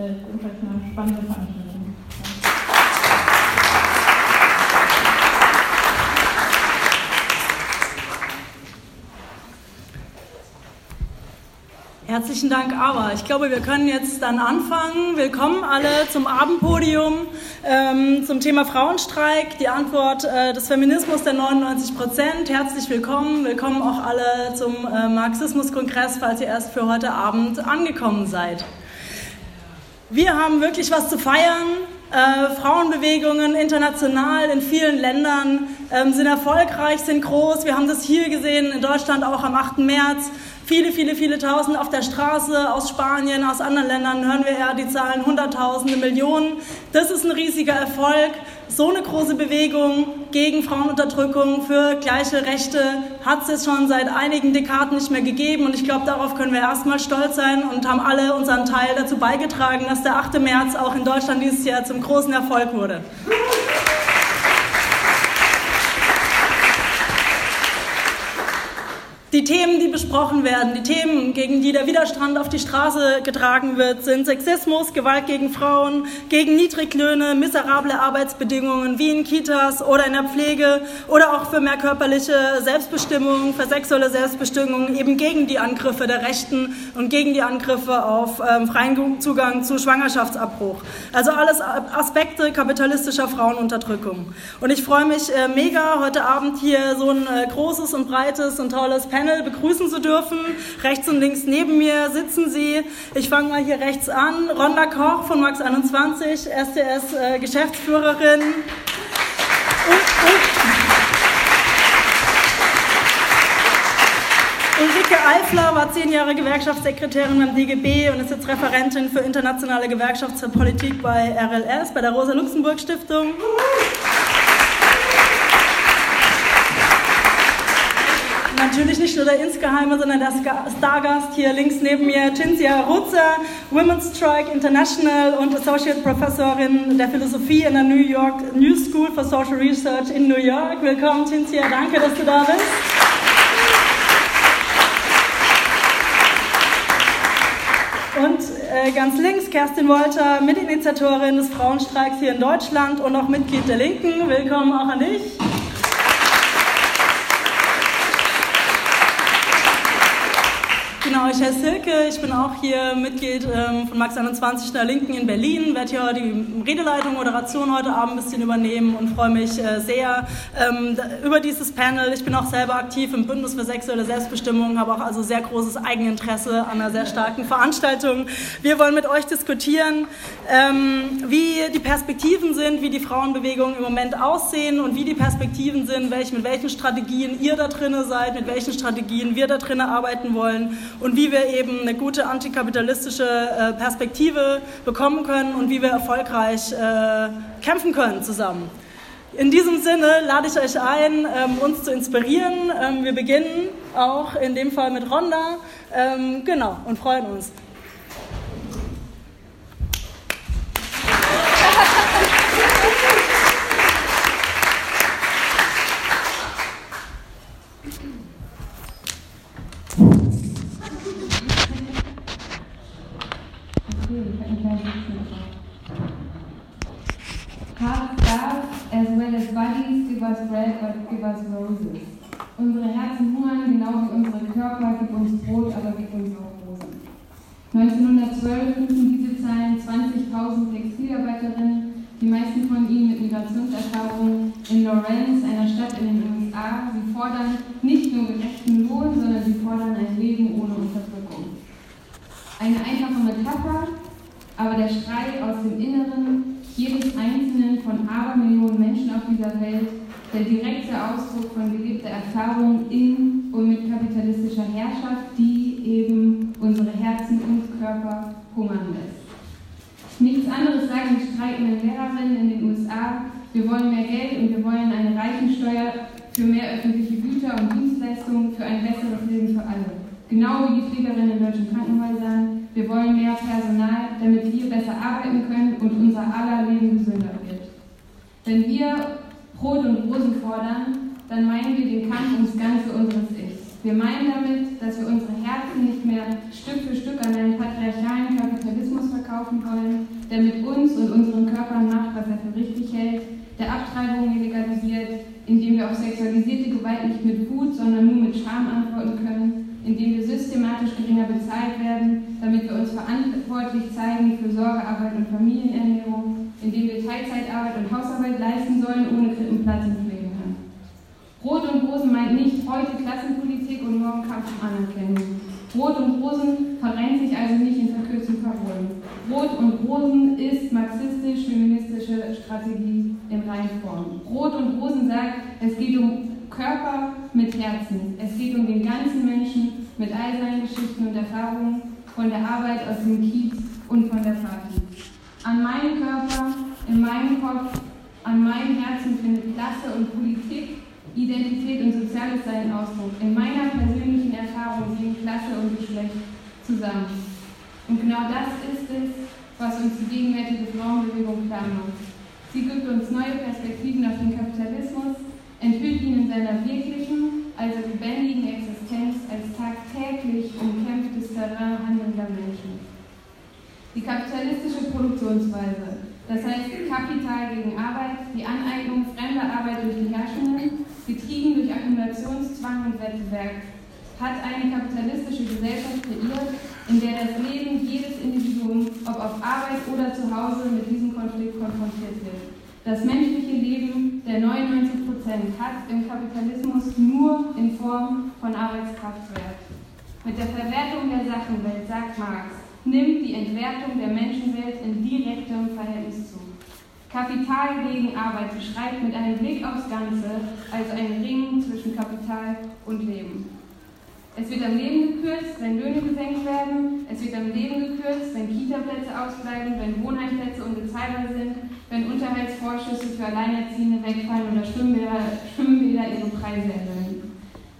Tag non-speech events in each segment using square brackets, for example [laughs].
äh, jedenfalls eine spannende Veranstaltung. Herzlichen Dank, aber ich glaube, wir können jetzt dann anfangen. Willkommen alle zum Abendpodium ähm, zum Thema Frauenstreik. Die Antwort äh, des Feminismus der 99 Prozent. Herzlich willkommen. Willkommen auch alle zum äh, Marxismuskongress, falls ihr erst für heute Abend angekommen seid. Wir haben wirklich was zu feiern. Äh, Frauenbewegungen international in vielen Ländern ähm, sind erfolgreich, sind groß. Wir haben das hier gesehen, in Deutschland auch am 8. März viele, viele, viele Tausend auf der Straße aus Spanien, aus anderen Ländern hören wir eher die Zahlen Hunderttausende, Millionen. Das ist ein riesiger Erfolg. So eine große Bewegung gegen Frauenunterdrückung für gleiche Rechte hat es schon seit einigen Dekaden nicht mehr gegeben. Und ich glaube, darauf können wir erstmal stolz sein und haben alle unseren Teil dazu beigetragen, dass der 8. März auch in Deutschland dieses Jahr zum großen Erfolg wurde. Die Themen, die besprochen werden, die Themen, gegen die der Widerstand auf die Straße getragen wird, sind Sexismus, Gewalt gegen Frauen, gegen Niedriglöhne, miserable Arbeitsbedingungen wie in Kitas oder in der Pflege oder auch für mehr körperliche Selbstbestimmung, für sexuelle Selbstbestimmung, eben gegen die Angriffe der Rechten und gegen die Angriffe auf ähm, freien Zugang zu Schwangerschaftsabbruch. Also alles Aspekte kapitalistischer Frauenunterdrückung. Und ich freue mich äh, mega, heute Abend hier so ein äh, großes und breites und tolles Panel Panel begrüßen zu dürfen. Rechts und links neben mir sitzen sie. Ich fange mal hier rechts an. Ronda Koch von Max 21, STS-Geschäftsführerin. Äh, Ulrike Eifler war zehn Jahre Gewerkschaftssekretärin beim DGB und ist jetzt Referentin für internationale Gewerkschaftspolitik bei RLS, bei der Rosa-Luxemburg-Stiftung. Natürlich nicht nur der Insgeheime, sondern der Stargast hier links neben mir, Cinzia Rutzer, Women's Strike International und Associate Professorin der Philosophie in der New York New School for Social Research in New York. Willkommen, Cinzia, danke, dass du da bist. Und äh, ganz links Kerstin Wolter, Mitinitiatorin des Frauenstreiks hier in Deutschland und auch Mitglied der Linken. Willkommen auch an dich. Genau, ich heiße Silke, ich bin auch hier Mitglied ähm, von Max 21 der Linken in Berlin, werde hier die Redeleitung, Moderation heute Abend ein bisschen übernehmen und freue mich äh, sehr ähm, über dieses Panel. Ich bin auch selber aktiv im Bündnis für sexuelle Selbstbestimmung, habe auch also sehr großes Eigeninteresse an einer sehr starken Veranstaltung. Wir wollen mit euch diskutieren, ähm, wie die Perspektiven sind, wie die Frauenbewegung im Moment aussehen und wie die Perspektiven sind, welch, mit welchen Strategien ihr da drinne seid, mit welchen Strategien wir da drinne arbeiten wollen und wie wir eben eine gute antikapitalistische äh, Perspektive bekommen können und wie wir erfolgreich äh, kämpfen können zusammen. In diesem Sinne lade ich euch ein, ähm, uns zu inspirieren. Ähm, wir beginnen auch in dem Fall mit Ronda. Ähm, genau, und freuen uns. us bread, but give us roses. Unsere Herzen hungern, genau wie unsere Körper, gib uns Brot, aber gib uns auch Rosen. 1912 rufen diese Zahlen 20.000 Textilarbeiterinnen, die meisten von ihnen mit Migrationserfahrungen, in Lawrence, einer Stadt in den USA. Sie fordern nicht nur gerechten Lohn, sondern sie fordern ein Leben ohne Unterdrückung. Eine einfache Metapher, aber der Schrei aus dem Inneren jedes einzelnen von Abermillionen Menschen auf dieser Welt der direkte Ausdruck von gelebter Erfahrung in und mit kapitalistischer Herrschaft, die eben unsere Herzen und Körper hungern lässt. Nichts anderes sagen die streikenden Lehrerinnen in den USA. Wir wollen mehr Geld und wir wollen eine Reichensteuer für mehr öffentliche Güter und Dienstleistungen, für ein besseres Leben für alle. Genau wie die Pflegerinnen in deutschen Krankenhäusern. Wir wollen mehr Personal, damit wir besser arbeiten können und unser aller Leben gesünder wird. Wenn wir Brot und Rosen fordern, dann meinen wir den Kampf ums Ganze unseres Ichs. Wir meinen damit, dass wir unsere Herzen nicht mehr Stück für Stück an einen patriarchalen Kapitalismus verkaufen wollen, der mit uns und unseren Körpern macht, was er für richtig hält, der Abtreibung legalisiert, indem wir auf sexualisierte Gewalt nicht mit Wut, sondern nur mit Scham antworten können, indem wir systematisch geringer bezahlt werden, damit wir uns verantwortlich zeigen für Sorgearbeit und Familienernährung, indem wir Teilzeitarbeit und Hausarbeit leisten sollen, ohne Krippenplatz im Pflegeheim. Rot und Rosen meint nicht heute Klassenpolitik und morgen Kampf um Anerkennung. Rot und Rosen verrennt sich also nicht in verkürzten Parolen. Rot und Rosen ist marxistisch-feministische Strategie in Reinform. Rot und Rosen sagt, es geht um Körper mit Herzen. Es geht um den ganzen Menschen mit all seinen Geschichten und Erfahrungen von der Arbeit aus dem Kiez und von der Party. An meinem Körper, in meinem Kopf, an meinem Herzen findet Klasse und Politik Identität und soziales Sein Ausdruck. In meiner persönlichen Erfahrung gehen Klasse und Geschlecht zusammen. Und genau das ist es, was uns die gegenwärtige Frauenbewegung klar macht. Sie gibt uns neue Perspektiven auf den Kapitalismus, enthüllt ihn in seiner wirklichen, also lebendigen Existenz als tagtäglich umkämpftes Terrain handelnder Menschen. Die kapitalistische Produktionsweise, das heißt Kapital gegen Arbeit, die Aneignung fremder Arbeit durch die Herrschenden, getrieben durch Akkumulationszwang und Wettbewerb, hat eine kapitalistische Gesellschaft kreiert, in der das Leben jedes Individuums, ob auf Arbeit oder zu Hause, mit diesem Konflikt konfrontiert wird. Das menschliche Leben der 99 Prozent hat im Kapitalismus nur in Form von Arbeitskraft Wert. Mit der Verwertung der Sachenwelt, sagt Marx, nimmt die Entwertung der Menschenwelt in direktem Verhältnis zu. Kapital gegen Arbeit beschreibt mit einem Blick aufs Ganze also ein Ringen zwischen Kapital und Leben. Es wird am Leben gekürzt, wenn Löhne gesenkt werden. Es wird am Leben gekürzt, wenn Kita-Plätze ausbleiben, wenn Wohnheimplätze unbezahlbar sind, wenn Unterhaltsvorschüsse für Alleinerziehende wegfallen oder Schwimmbäder, Schwimmbäder ihre Preise erhöhen.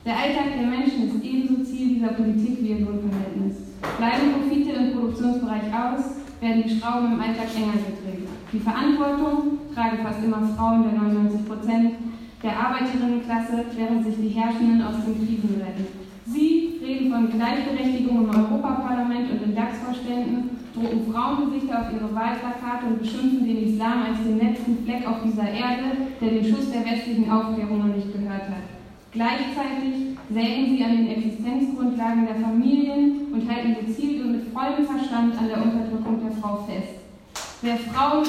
Der Alltag der Menschen ist ebenso Ziel dieser Politik wie ihr Lohnverhältnis. Bleiben Profite im Produktionsbereich aus, werden die Schrauben im Alltag enger gedreht. Die Verantwortung tragen fast immer Frauen der 99 Prozent der Arbeiterinnenklasse, während sich die Herrschenden aus den Krisen retten. Sie reden von Gleichberechtigung im Europaparlament und in DAX-Vorständen, drucken Frauengesichter auf ihre Wahlplakate und beschimpfen den Islam als den letzten Fleck auf dieser Erde, der den Schuss der westlichen Aufklärung noch nicht gehört hat. Gleichzeitig sägen sie an den Existenzgrundlagen der Familien und halten gezielt und mit vollem Verstand an der Unterdrückung der Frau fest. Wer Frauen.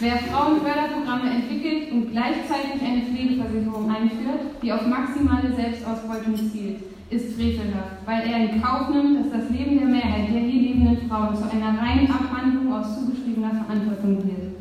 Wer Frauenförderprogramme entwickelt und gleichzeitig eine Pflegeversicherung einführt, die auf maximale Selbstausbeutung zielt, ist frevelhaft, weil er in Kauf nimmt, dass das Leben der Mehrheit der hier lebenden Frauen zu einer reinen Abhandlung aus zugeschriebener Verantwortung wird.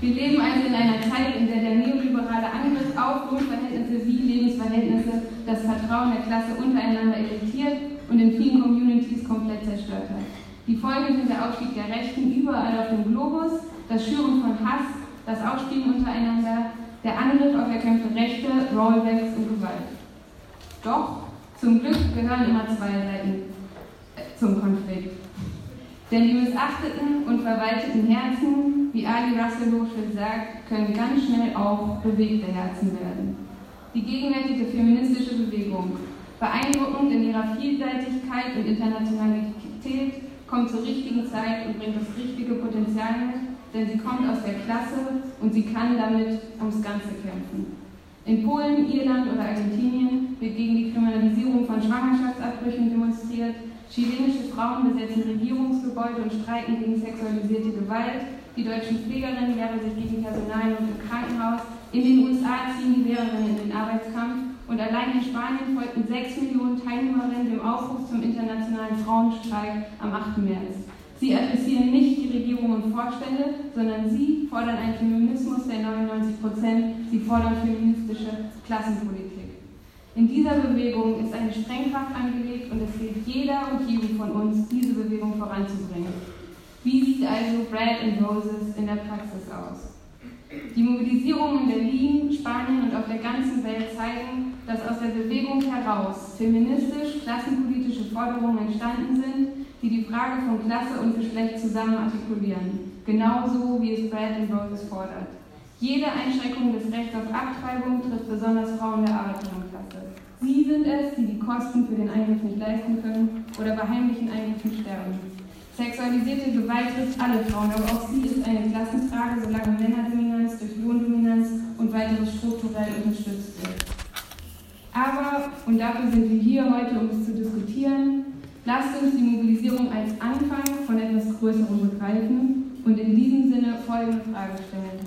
Wir leben also in einer Zeit, in der der neoliberale Angriff auf Lohnverhältnisse wie Lebensverhältnisse das Vertrauen der Klasse untereinander irritiert und in vielen Communities komplett zerstört hat. Die Folgen sind der Aufstieg der Rechten überall auf dem Globus, das Schüren von Hass, das Ausspielen untereinander, der Angriff auf erkämpfte Rechte, Rollbacks und Gewalt. Doch zum Glück gehören immer zwei Seiten äh, zum Konflikt. Denn die missachteten und verwalteten Herzen, wie Ali Russell Hochschild sagt, können ganz schnell auch bewegte Herzen werden. Die gegenwärtige feministische Bewegung, beeindruckend in ihrer Vielseitigkeit und Internationalität, kommt zur richtigen Zeit und bringt das richtige Potenzial mit, denn sie kommt aus der Klasse und sie kann damit ums Ganze kämpfen. In Polen, Irland oder Argentinien wird gegen die Kriminalisierung von Schwangerschaftsabbrüchen demonstriert, Chilenische Frauen besetzen Regierungsgebäude und streiken gegen sexualisierte Gewalt. Die deutschen Pflegerinnen wehren sich gegen Personalnot im Krankenhaus. In den USA ziehen die Lehrerinnen in den Arbeitskampf. Und allein in Spanien folgten 6 Millionen Teilnehmerinnen dem Aufruf zum internationalen Frauenstreik am 8. März. Sie adressieren nicht die Regierung und Vorstände, sondern sie fordern einen Feminismus der 99 Prozent. Sie fordern feministische Klassenpolitik. In dieser Bewegung ist eine Sprengkraft angelegt und es gilt jeder und jedem von uns, diese Bewegung voranzubringen. Wie sieht also Bread and Roses in der Praxis aus? Die Mobilisierungen in Berlin, Spanien und auf der ganzen Welt zeigen, dass aus der Bewegung heraus feministisch-klassenpolitische Forderungen entstanden sind, die die Frage von Klasse und Geschlecht zusammen artikulieren, genauso wie es Brad and Roses fordert. Jede Einschränkung des Rechts auf Abtreibung trifft besonders Frauen der Arbeiterinnenklasse. Sie sind es, die die Kosten für den Eingriff nicht leisten können oder bei heimlichen Eingriffen sterben. Sexualisierte Gewalt trifft alle Frauen, aber auch sie ist eine Klassenfrage, solange Männerdominanz durch Lohndominanz und weiteres strukturell unterstützt wird. Aber, und dafür sind wir hier heute, um es zu diskutieren, lasst uns die Mobilisierung als Anfang von etwas Größerem begreifen und in diesem Sinne folgende Frage stellen.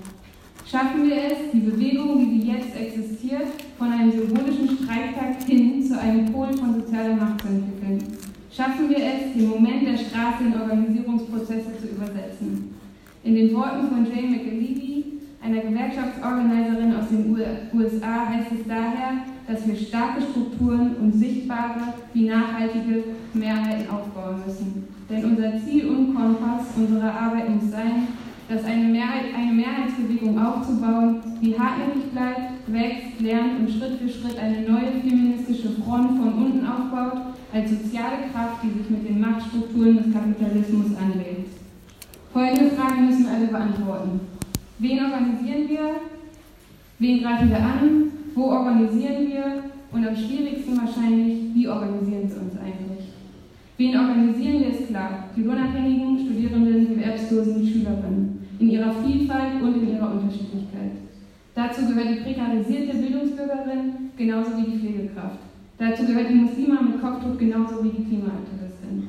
Schaffen wir es, die Bewegung, wie sie jetzt existiert, von einem symbolischen Streiktag hin zu einem Pol von sozialer Macht zu entwickeln? Schaffen wir es, den Moment der Straße in Organisierungsprozesse zu übersetzen? In den Worten von Jane McAlevey, einer Gewerkschaftsorganiserin aus den USA, heißt es daher, dass wir starke Strukturen und sichtbare wie nachhaltige Mehrheiten aufbauen müssen. Denn unser Ziel und Kompass unserer Arbeit muss sein, dass eine, Mehrheit, eine Mehrheitsbewegung aufzubauen, die hartnäckig bleibt, wächst, lernt und Schritt für Schritt eine neue feministische Front von unten aufbaut, als soziale Kraft, die sich mit den Machtstrukturen des Kapitalismus anlegt. Folgende Fragen müssen wir alle beantworten. Wen organisieren wir? Wen greifen wir an? Wo organisieren wir? Und am schwierigsten wahrscheinlich, wie organisieren sie uns eigentlich? Wen organisieren wir, ist klar. Die lohnabhängigen, Studierenden, die Erwerbslosen, Schülerinnen. In ihrer Vielfalt und in ihrer Unterschiedlichkeit. Dazu gehört die prekarisierte Bildungsbürgerin genauso wie die Pflegekraft. Dazu gehört die Muslima mit Kopftuch genauso wie die Klimaaktivistin.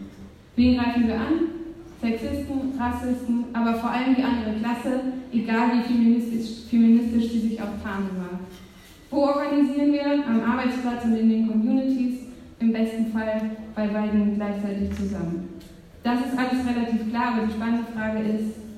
Wen greifen wir an? Sexisten, Rassisten, aber vor allem die andere Klasse, egal wie feministisch, feministisch sie sich auch tarnen mag. Wo organisieren wir? Am Arbeitsplatz und in den Communities, im besten Fall bei beiden gleichzeitig zusammen. Das ist alles relativ klar, aber die spannende Frage ist,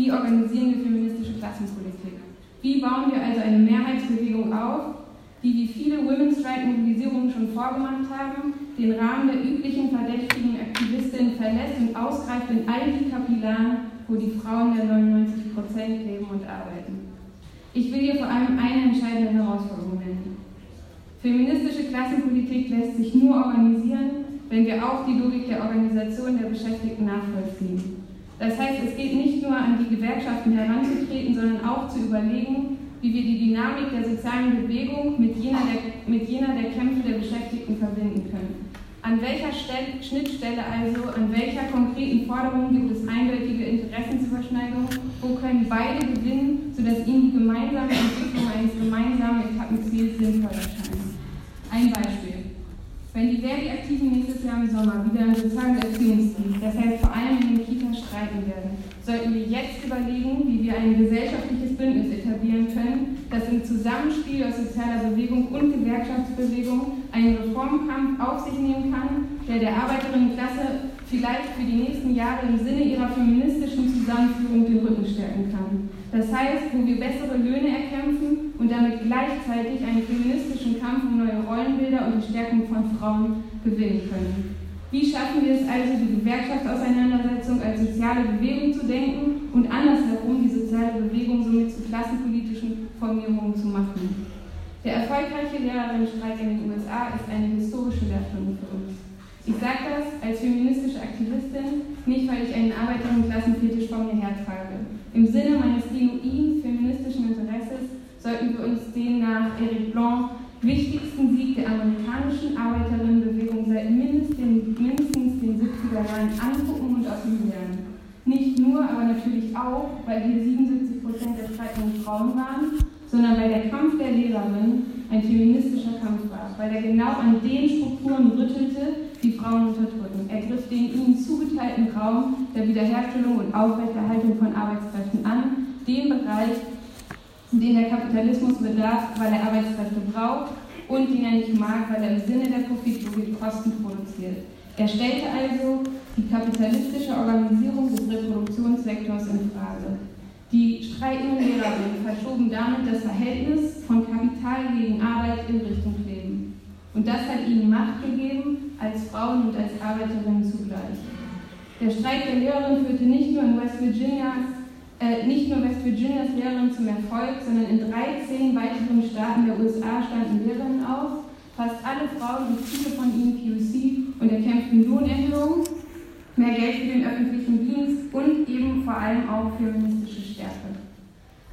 wie organisieren wir feministische Klassenpolitik? Wie bauen wir also eine Mehrheitsbewegung auf, die wie viele Women's Strike Mobilisierungen schon vorgemacht haben, den Rahmen der üblichen verdächtigen Aktivistinnen verlässt und ausgreift in all die Kapillaren, wo die Frauen der 99 Prozent leben und arbeiten. Ich will hier vor allem eine entscheidende Herausforderung nennen. Feministische Klassenpolitik lässt sich nur organisieren, wenn wir auch die Logik der Organisation der Beschäftigten nachvollziehen. Das heißt, es geht nicht nur an die Gewerkschaften heranzutreten, sondern auch zu überlegen, wie wir die Dynamik der sozialen Bewegung mit jener der, mit jener der Kämpfe der Beschäftigten verbinden können. An welcher Stelle, Schnittstelle also, an welcher konkreten Forderung gibt es eindeutige Interessensüberschneidungen? Wo können beide gewinnen, sodass ihnen die gemeinsame Entwicklung eines gemeinsamen Etappenziels sinnvoll erscheint? Ein Beispiel. Wenn die Verdi-Aktiven nächstes Jahr im Sommer wieder im sozialen Erziehungsdienst, das heißt vor allem in den Kitas, streiken werden, sollten wir jetzt überlegen, wie wir ein gesellschaftliches Bündnis etablieren können, das im Zusammenspiel aus sozialer Bewegung und Gewerkschaftsbewegung einen Reformkampf auf sich nehmen kann, der der Arbeiterinnenklasse vielleicht für die nächsten Jahre im Sinne ihrer feministischen Zusammenführung den Rücken stärken kann. Das heißt, wo wir bessere Löhne erkämpfen und damit gleichzeitig einen feministischen Kampf um neue Rollenbilder und die Stärkung von Frauen gewinnen können. Wie schaffen wir es also, die Gewerkschaftsauseinandersetzung als soziale Bewegung zu denken und andersherum die soziale Bewegung somit zu klassenpolitischen Formierungen zu machen? Der erfolgreiche Lehrerinnenstreik in den USA ist eine historische Lehrstunde für uns. Ich sage das als feministische Aktivistin, nicht weil ich einen Arbeiterinnen-Klassenfetisch vor mir hertrage. Im Sinne meines genuinen feministischen Interesses sollten wir uns den nach Eric Blanc wichtigsten Sieg der amerikanischen Arbeiterinnenbewegung seit mindestens den, mindestens den 70er Jahren angucken und aus ihm lernen. Nicht nur, aber natürlich auch, weil hier 77 Prozent der streitenden Frauen waren, sondern weil der Kampf der Lehrerin ein feministischer Kampf war, weil er genau an den Strukturen rüttelte, die Frauen unterdrücken. Er griff den ihnen zugeteilten Raum der Wiederherstellung und Aufrechterhaltung von Arbeitskräften an, den Bereich, den der Kapitalismus bedarf, weil er Arbeitskräfte braucht und den er nicht mag, weil er im Sinne der Profitlogik Kosten produziert. Er stellte also die kapitalistische Organisierung des Reproduktionssektors in Frage. Die streikenden Lehrerinnen verschoben damit das Verhältnis von Kapital gegen Arbeit in Richtung Leben. Und das hat ihnen Macht gegeben, als Frauen und als Arbeiterinnen zugleich. Der Streik der Lehrerinnen führte nicht nur in West Virginia äh, nicht nur West Virginias Lehrerinnen zum Erfolg, sondern in 13 weiteren Staaten der USA standen Lehrerinnen auf. Fast alle Frauen und viele von ihnen POC und erkämpften Lohnerhöhungen mehr Geld für den öffentlichen Dienst und eben vor allem auch feministische Stärke.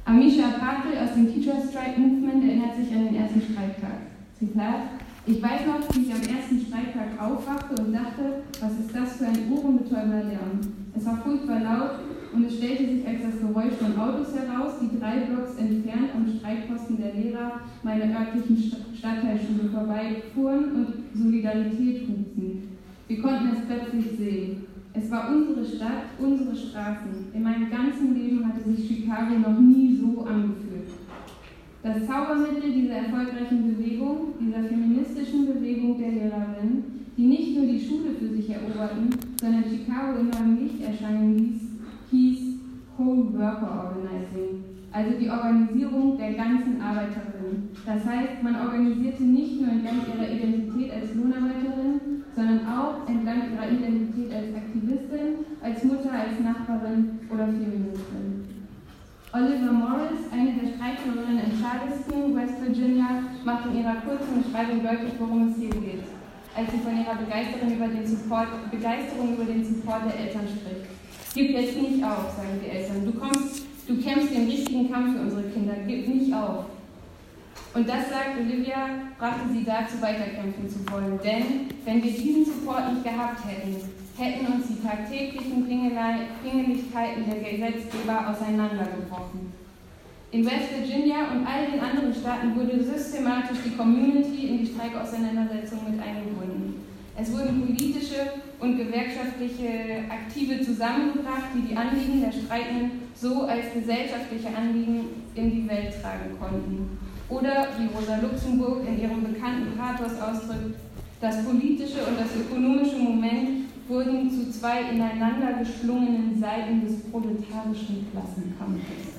Amisha Patel aus dem Teacher Strike Movement erinnert sich an den ersten Streiktag. Zitat, ich weiß noch, wie ich am ersten Streiktag aufwachte und dachte, was ist das für ein ohrenbetäubender Lärm. Es war furchtbar laut und es stellte sich als das Geräusch von Autos heraus, die drei Blocks entfernt am Streikposten der Lehrer meiner örtlichen Stadtteilschule vorbeifuhren und Solidarität hupten. Wir konnten es plötzlich sehen. Es war unsere Stadt, unsere Straßen. In meinem ganzen Leben hatte sich Chicago noch nie so angefühlt. Das Zaubermittel dieser erfolgreichen Bewegung, dieser feministischen Bewegung der Lehrerinnen, die nicht nur die Schule für sich eroberten, sondern Chicago in neuem Licht erscheinen ließ, hieß Whole Worker Organizing, also die Organisierung der ganzen Arbeiterinnen. Das heißt, man organisierte nicht nur entlang ihrer Identität als Lohnarbeiterin, sondern auch entlang ihrer Identität als Aktivistin, als Mutter, als Nachbarin oder Feministin. Oliver Morris, eine der Streikführerinnen in Charleston, West Virginia, macht in ihrer kurzen Beschreibung deutlich, worum es hier geht, als sie von ihrer Begeisterung über den Support, Begeisterung über den Support der Eltern spricht. Gib jetzt nicht auf, sagen die Eltern. Du kommst, du kämpfst den richtigen Kampf für unsere Kinder. Gib nicht auf. Und das sagt Olivia, brachte sie dazu, weiterkämpfen zu wollen. Denn wenn wir diesen Support nicht gehabt hätten, hätten uns die tagtäglichen Klingeligkeiten der Gesetzgeber auseinandergebrochen. In West Virginia und all den anderen Staaten wurde systematisch die Community in die Streikauseinandersetzung mit eingebunden. Es wurden politische und gewerkschaftliche Aktive zusammengebracht, die die Anliegen der Streikenden so als gesellschaftliche Anliegen in die Welt tragen konnten. Oder, wie Rosa Luxemburg in ihrem bekannten Pathos ausdrückt, das politische und das ökonomische Moment wurden zu zwei ineinander geschlungenen Seiten des proletarischen Klassenkampfes.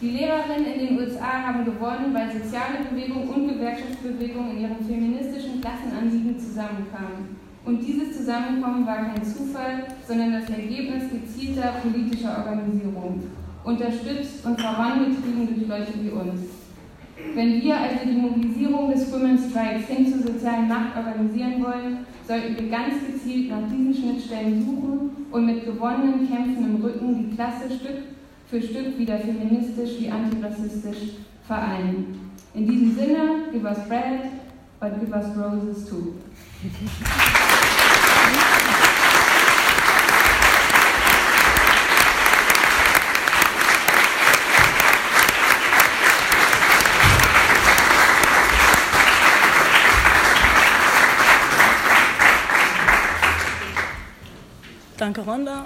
Die Lehrerinnen in den USA haben gewonnen, weil soziale Bewegung und Gewerkschaftsbewegung in ihrem feministischen Klassenanliegen zusammenkamen. Und dieses Zusammenkommen war kein Zufall, sondern das Ergebnis gezielter politischer Organisierung, unterstützt und vorangetrieben durch Leute wie uns. Wenn wir also die Mobilisierung des Women's Strikes hin zur sozialen Macht organisieren wollen, sollten wir ganz gezielt nach diesen Schnittstellen suchen und mit gewonnenen Kämpfen im Rücken die Klasse Stück für Stück wieder feministisch wie antirassistisch vereinen. In diesem Sinne, give us bread, but give us roses too. Danke, Ronda.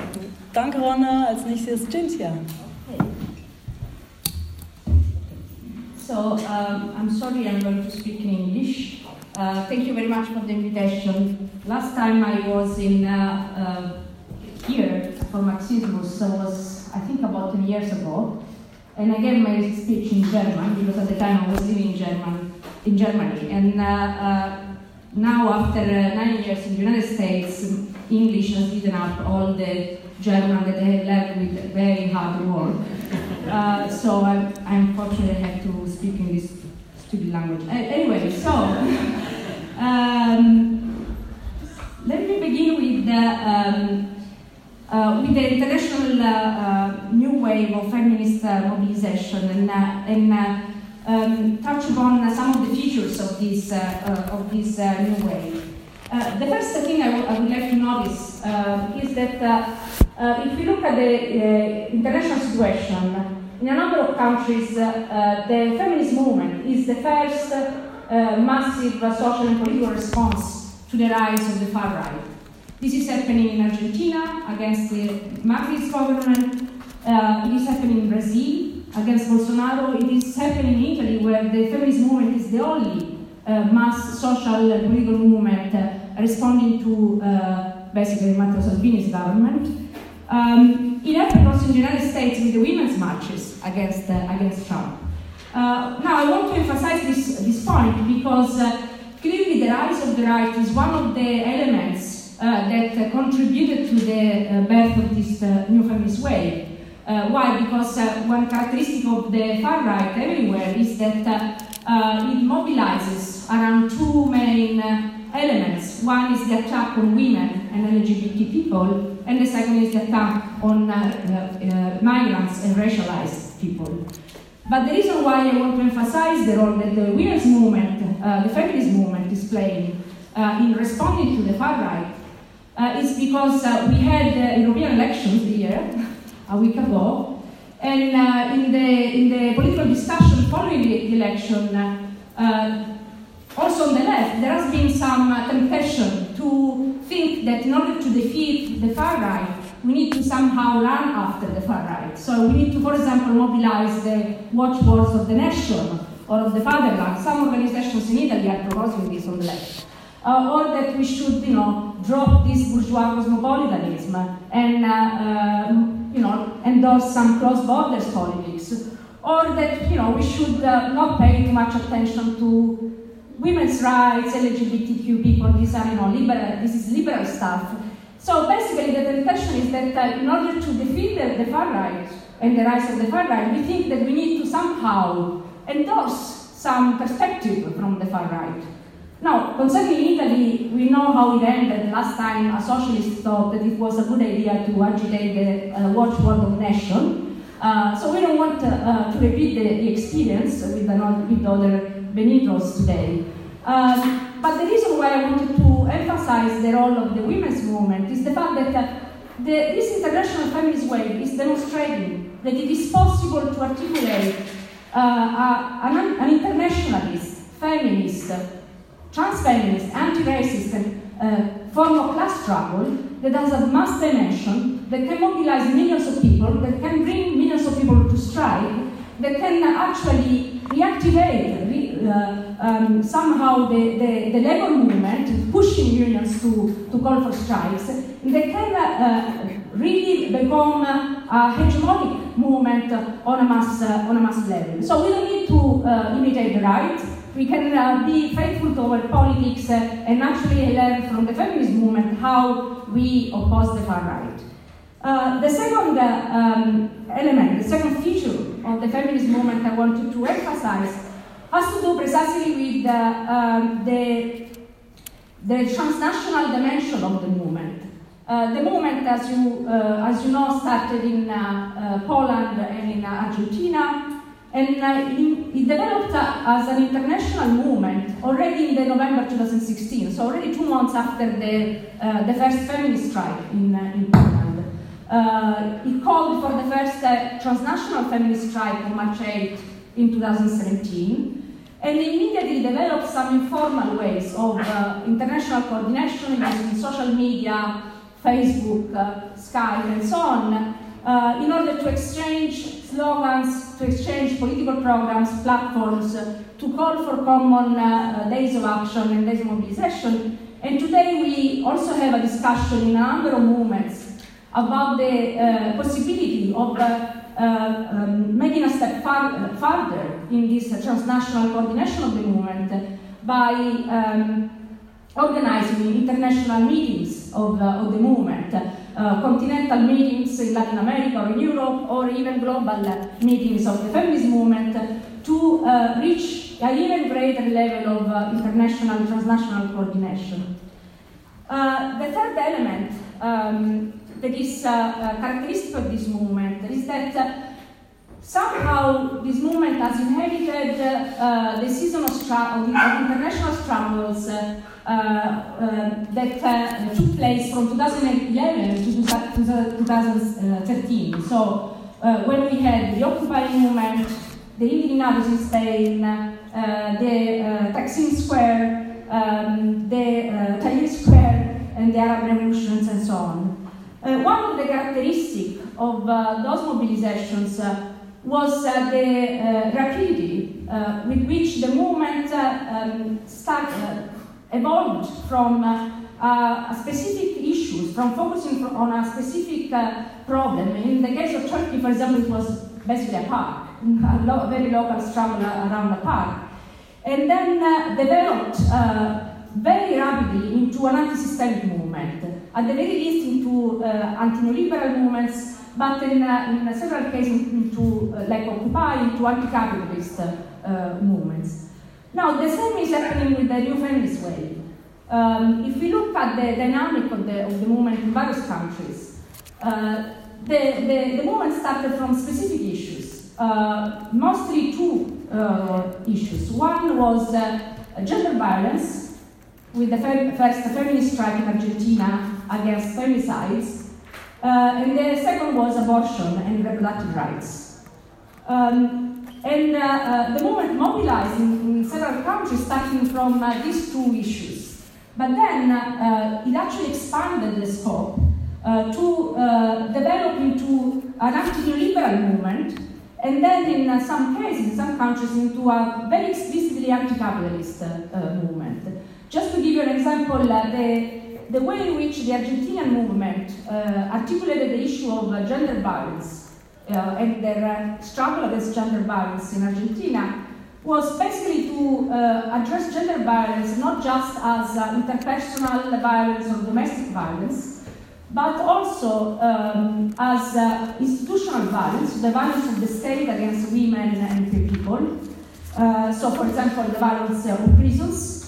Danke, Ronda. Als nächstes Cynthia. So, um, I'm sorry I'm going to speak in English. Uh, thank you very much for the invitation. Last time I was in uh, uh, here for Marxismus was, I think, about 10 years ago. And I gave my speech in German because at the time I was living in, German, in Germany. And uh, uh, now, after uh, nine years in the United States, English has eaten up all the German that I had learned with very hard work. Uh, so I, I unfortunately have to speak in this stupid language. Uh, anyway, so [laughs] um, let me begin with the, um, uh, with the international uh, uh, new wave of feminist uh, mobilization and, and um, touch upon some of the features of this, of this new wave. Uh, the first thing I, would like to notice uh, is that uh, uh if we look at the uh, international situation, in a number of countries, the feminist movement is the first massive social and political response to the rise of the far right. This is happening in Argentina against the Macri's government. it is happening in Brazil against Bolsonaro. It is happening in Italy, where the feminist movement is the only mass social political movement responding to uh, basically Matteo Salvini's government. Um, it happened also in the United States with the women's marches against, uh, against Trump. Uh, now, I want to emphasize this, this point because uh, clearly the rise of the right is one of the elements uh, that uh, contributed to the birth of this new feminist wave. why? Because one characteristic of the far right everywhere is that it mobilizes around two main elements. One is the attack on women and LGBT people, and the second is the attack on uh, uh, migrants and racialized people. But the reason why I want to emphasize the role that the women's movement, uh, the feminist movement, is playing uh, in responding to the far right uh, is because uh, we had the European elections here [laughs] a week ago, and uh, in, the, in the political discussion following the, election, uh, also on the left, there has been some uh, temptation to think that in order to defeat the far right, we need to somehow run after the far right. So we need to, for example, mobilize the watchwords of the nation or of the fatherland. Some organizations in Italy are proposing this on the left. Uh, or that we should, you know, drop this bourgeois cosmopolitanism and, uh, uh, you know, endorse some cross-borders politics. Or that, you know, we should uh, not pay too much attention to women's rights, LGBTQ people, these are, you know, liberal, this is liberal stuff. So basically the temptation is that uh, in order to defeat the, the far right and the rise of the far right, we think that we need to somehow endorse some perspective from the far right. Now, concerning Italy, we know how it ended last time a socialist thought that it was a good idea to agitate the uh, watchword of nation. Uh, so we don't want uh, to repeat the, the experience with, another, with other Benitos today. Um, but the reason why I wanted to emphasize the role of the women's movement is the fact that uh, the, this international feminist wave is demonstrating that it is possible to articulate uh, a, an, an, internationalist, feminist, trans-feminist, anti-racist uh, form of class struggle that has a mass dimension, that can mobilize millions of people, that can bring millions of people to strike, that can actually reactivate re, uh, um, somehow the, the, the, labor movement, pushing unions to, to call for strikes. They can uh, really become a hegemonic movement on a mass, uh, on a mass level. So we don't need to uh, imitate the right. We can uh, be faithful to our politics uh, and actually learn from the feminist movement how we oppose the far right. Uh, the second uh, um, element, the second feature of the feminist movement I wanted to emphasize has to do precisely with uh, um, the, the transnational dimension of the movement. Uh, the movement, as you, uh, as you know, started in Poland and in Argentina, and it, it developed as an international movement already in the November 2016, so already two months after the, the first feminist strike in, in Poland. Uh, he called for the first uh, transnational feminist strike on March 8 in 2017 and immediately developed some informal ways of uh, international coordination using social media, Facebook, uh, Skype, and so on, uh, in order to exchange slogans, to exchange political programs, platforms, uh, to call for common days of action and days of mobilization. And today we also have a discussion in a number of movements about the uh, possibility of uh, uh, um, making a step far, further in this transnational coordination of the movement by um, organizing international meetings of, of the movement, uh, continental meetings in Latin America or in Europe, or even global meetings of the feminist movement to uh, reach an even greater level of uh, international transnational coordination. the third element um, that is uh, uh, characteristic of this movement is that uh, somehow this movement has inherited the season of, of international struggles that took place from 2011 to 2013. So when we had the Occupy movement, the Indignados in Spain, uh, the uh, Taksim Square, um, the uh, Tahrir Square, and the Arab revolutions, and so on. Uh, one of the characteristics of uh, those mobilizations uh, was uh, the uh, rapidity uh, with which the movement um, start, evolved from specific issues, from focusing on a specific problem. In the case of Turkey, for example, it was basically a park, a lo very local struggle around a park. And then developed very rapidly into an anti-systemic movement at the very least into uh, anti-neoliberal movements, but in, uh, in several cases into, uh, like Occupy, into anti-capitalist movements. Now, the same is happening with the new feminist wave. um, if we look at the dynamic of the, of the movement in various countries, uh, the, the, the movement started from specific issues, uh, mostly two uh, issues. One was uh, gender violence, with the first feminist strike in Argentina against femicides, uh, and the second was abortion and reproductive rights. Um, and uh, uh, the movement mobilized in, in several countries starting from uh, these two issues. But then uh, it actually expanded the scope to develop into an anti-liberal movement, and then in uh, some cases, in some countries, into a very explicitly anti-capitalist uh, uh, movement. Just to give you an example, the, the way in which the Argentinian movement uh, articulated the issue of uh, gender violence uh, and their struggle against gender violence in Argentina was basically to uh, address gender violence not just as uh, interpersonal violence or domestic violence, but also um, as uh, institutional violence, the violence of the state against women and people. So, for example, the violence of prisons,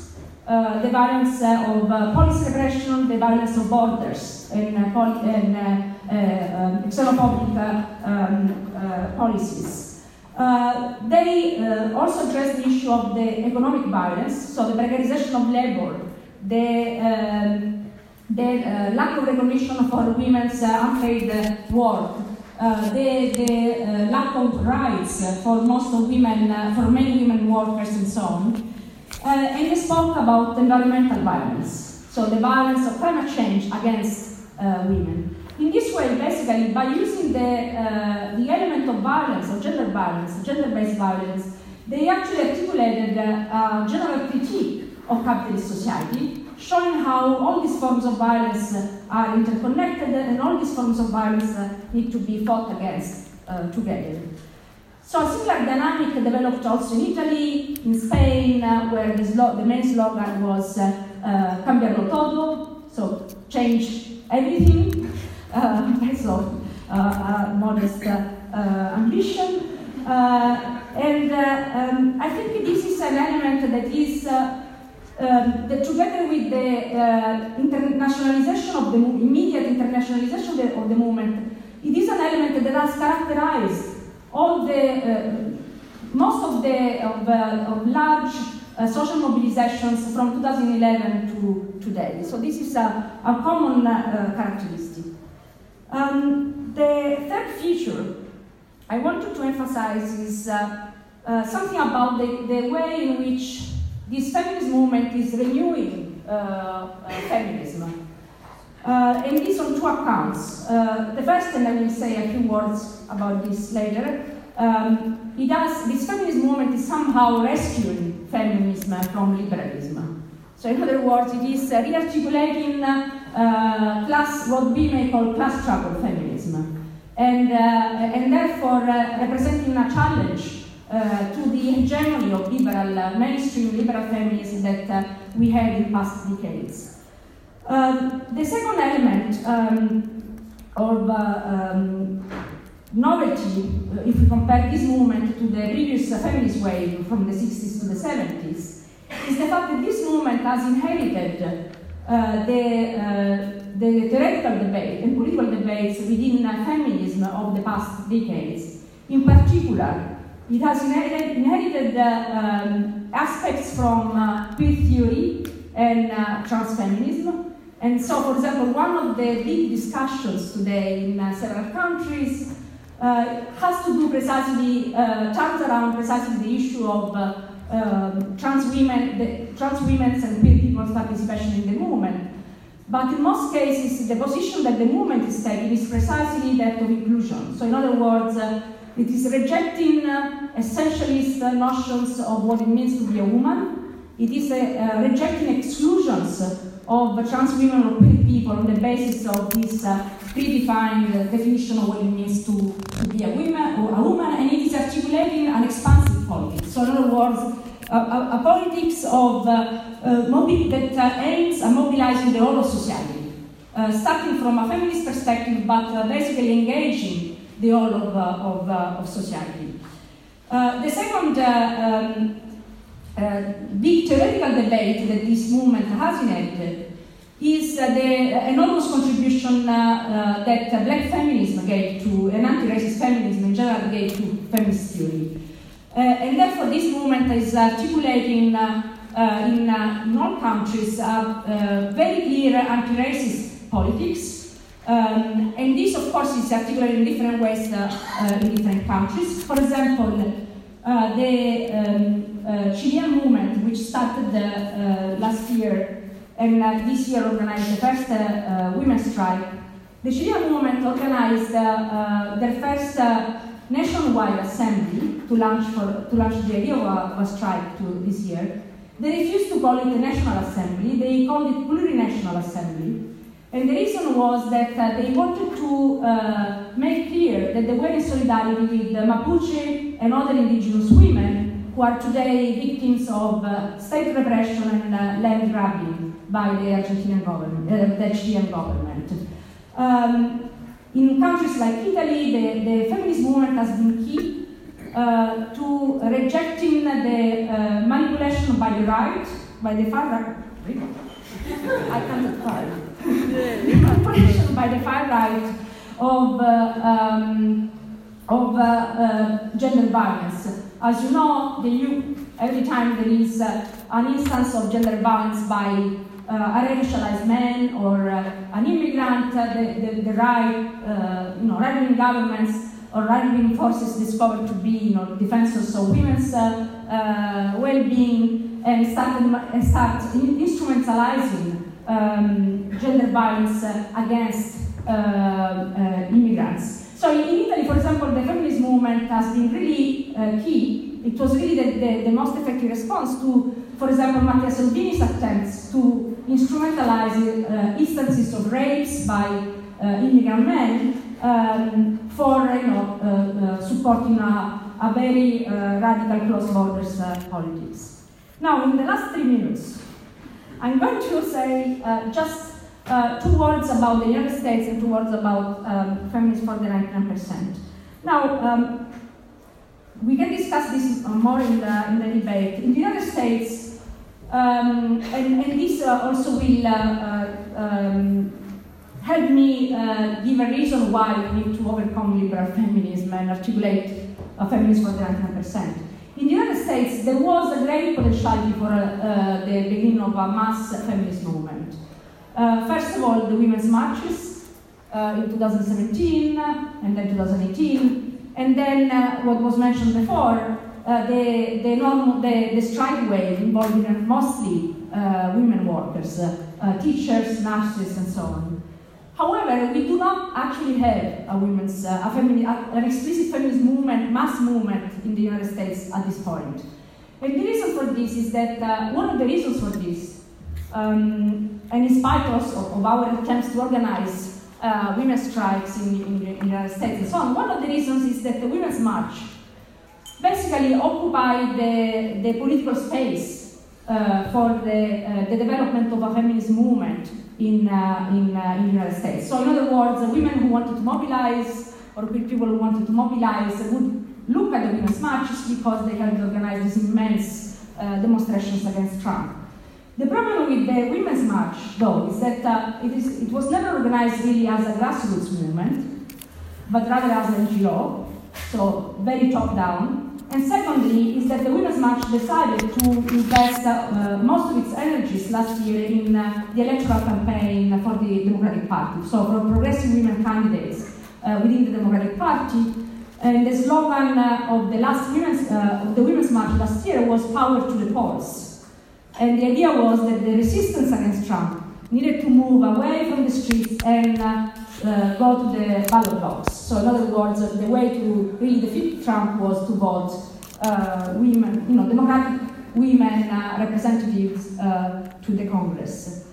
uh, the violence uh, of uh, police repression, the violence of borders, and, and uh, um, xenophobic um, policies. They also address the issue of the economic violence, so the precarization of labor, the, um, the uh, lack of recognition for women's uh, unpaid uh, work, the, the lack of rights for most of women, for many women workers and so on. Uh, and they spoke about environmental violence, so the violence of climate change against uh, women. In this way, basically, by using the, uh, the element of violence, or gender violence, gender-based violence, they actually articulated uh, a general critique of capitalist society, showing how all these forms of violence uh, are interconnected and all these forms of violence uh, need to be fought against uh, together. So a similar dynamic developed also in Italy, in Spain, uh, where the, main slogan was uh, uh, cambiarlo todo, so change everything. [laughs] Uh, all, uh, a modest uh, uh, ambition. Uh, and um, I think this is an element that is um, that together with the internationalization of the mo- immediate internationalization of the, of the movement, it is an element that has characterized all the uh, most of the of, uh, of large uh, social mobilizations from 2011 to today. So this is a, a common characteristic. Um, the third feature I wanted to emphasize is uh, uh, something about the, the way in which this feminist movement is renewing uh, feminism. Uh, and this on two accounts. Uh, the first, and I will say a few words about this later, um, it does, this feminist movement is somehow rescuing feminism from liberalism. So, in other words, it is uh, rearticulating uh, class, what we may call class struggle feminism, and, uh, and therefore uh, representing a challenge uh, to the hegemony of liberal, mainstream liberal feminism that we had in past decades. Um, the second element um, of uh, um, novelty, uh, if we compare this movement to the previous feminist wave from the 60s to the 70s, is the fact that this movement has inherited uh, the, uh, the theoretical debate and political debates within feminism of the past decades. In particular, it has inherited, inherited uh, um, aspects from uh, queer theory and uh, transfeminism. And so, for example, one of the big discussions today in uh, several countries uh, has to do precisely, uh, turns around precisely the issue of uh, um, trans women, the, trans women's and queer people's participation in the movement. But in most cases, the position that the movement is taking is precisely that of inclusion. So, in other words, uh, it is rejecting uh, essentialist notions of what it means to be a woman. It is rejecting exclusions of trans women or queer people on the basis of this uh, predefined definition of what it means to, to be a woman or a woman, and it is articulating an expansive politics. So, in other words, a, a, a politics of uh, uh, that uh, aims at mobilizing the whole of society, uh, starting from a feminist perspective, but basically engaging the whole of, of, of society. The second um, uh, big theoretical debate that this movement has inherited is uh, the enormous contribution uh, that black feminism gave to, and anti-racist feminism in general gave to feminist theory. Uh, and therefore this movement is articulating in, in all countries very clear anti-racist politics. Um, and this, of course, is articulated in different ways in different countries. For example, the um, Chilean movement, which started last year and uh, this year organized the first uh, uh, women's strike. The Chilean movement organized their first nationwide assembly to launch, for, to launch the idea of a, of a strike to this year. They refused to call it a national assembly, they called it plurinational assembly. And the reason was that uh, they wanted to uh, make clear that they were in solidarity with the Mapuche and other indigenous women who are today victims of uh, state repression and land grabbing by the Argentinian government, uh, the Chilean government. Um, in countries like Italy, the, the feminist movement has been key uh, to rejecting the uh, manipulation by the right, by the far right. I can't manipulation by the far right of, uh, um, of uh, uh, gender violence. As you know, the EU, every time there is an instance of gender violence by uh, a racialized man or uh, an immigrant, uh, the, the, the, right, you know, right-wing governments or right-wing forces discovered to be, you know, defensors of women's well-being and started start instrumentalizing um, gender violence against immigrants. So in Italy, for example, the feminist movement has been really uh, key. It was really the, the, the, most effective response to, for example, Matteo Salvini's attempts to instrumentalize uh, instances of rapes by uh, immigrant men um, for you know, uh, uh supporting a, a very uh, radical close borders politics. Now, in the last three minutes, I'm going to say just two words about the United States and two words about um, feminists for the 99%. Now, um, we can discuss this more in the, in the debate. In the United States, um, and, and, this uh, also will uh, uh, um, help me uh, give a reason why we need to overcome liberal feminism and articulate a feminism for the 99%. In the United States, there was a great potentiality for uh, the beginning of a mass feminist movement. Uh, first of all, the women's marches in 2017 and then 2018, and then what was mentioned before, uh, the, the, the, the strike wave involving mostly uh, women workers, uh, teachers, nurses, and so on. However, we do not actually have a women's, a femini- an explicit feminist movement, mass movement in the United States at this point. And the reason for this is that uh, one of the reasons for this, um, and in spite also of our attempts to organize uh, women's strikes in, in, in, the United States and so on, one of the reasons is that the Women's March basically occupied the, the political space uh, for the, uh, the development of a feminist movement in, uh, in, uh, in the United States. So, in other words, women who wanted to mobilize or people who wanted to mobilize would look at the women's marches because they had organized these immense uh, demonstrations against Trump. The problem with the women's march, though, is that uh, it, is, it was never organized really as a grassroots movement, but rather as an NGO, so very top down. And secondly, is that the Women's March decided to invest uh, most of its energies last year in uh, the electoral campaign for the Democratic Party. So, for progressive women candidates uh, within the Democratic Party. And the slogan uh, of the last women's, uh, of the Women's March last year was "Power to the polls." And the idea was that the resistance against Trump needed to move away from the streets and uh, uh, go to the ballot box. So, in other words, uh, the way to really defeat Trump was to vote uh, women, you know, Democratic women uh, representatives uh, to the Congress.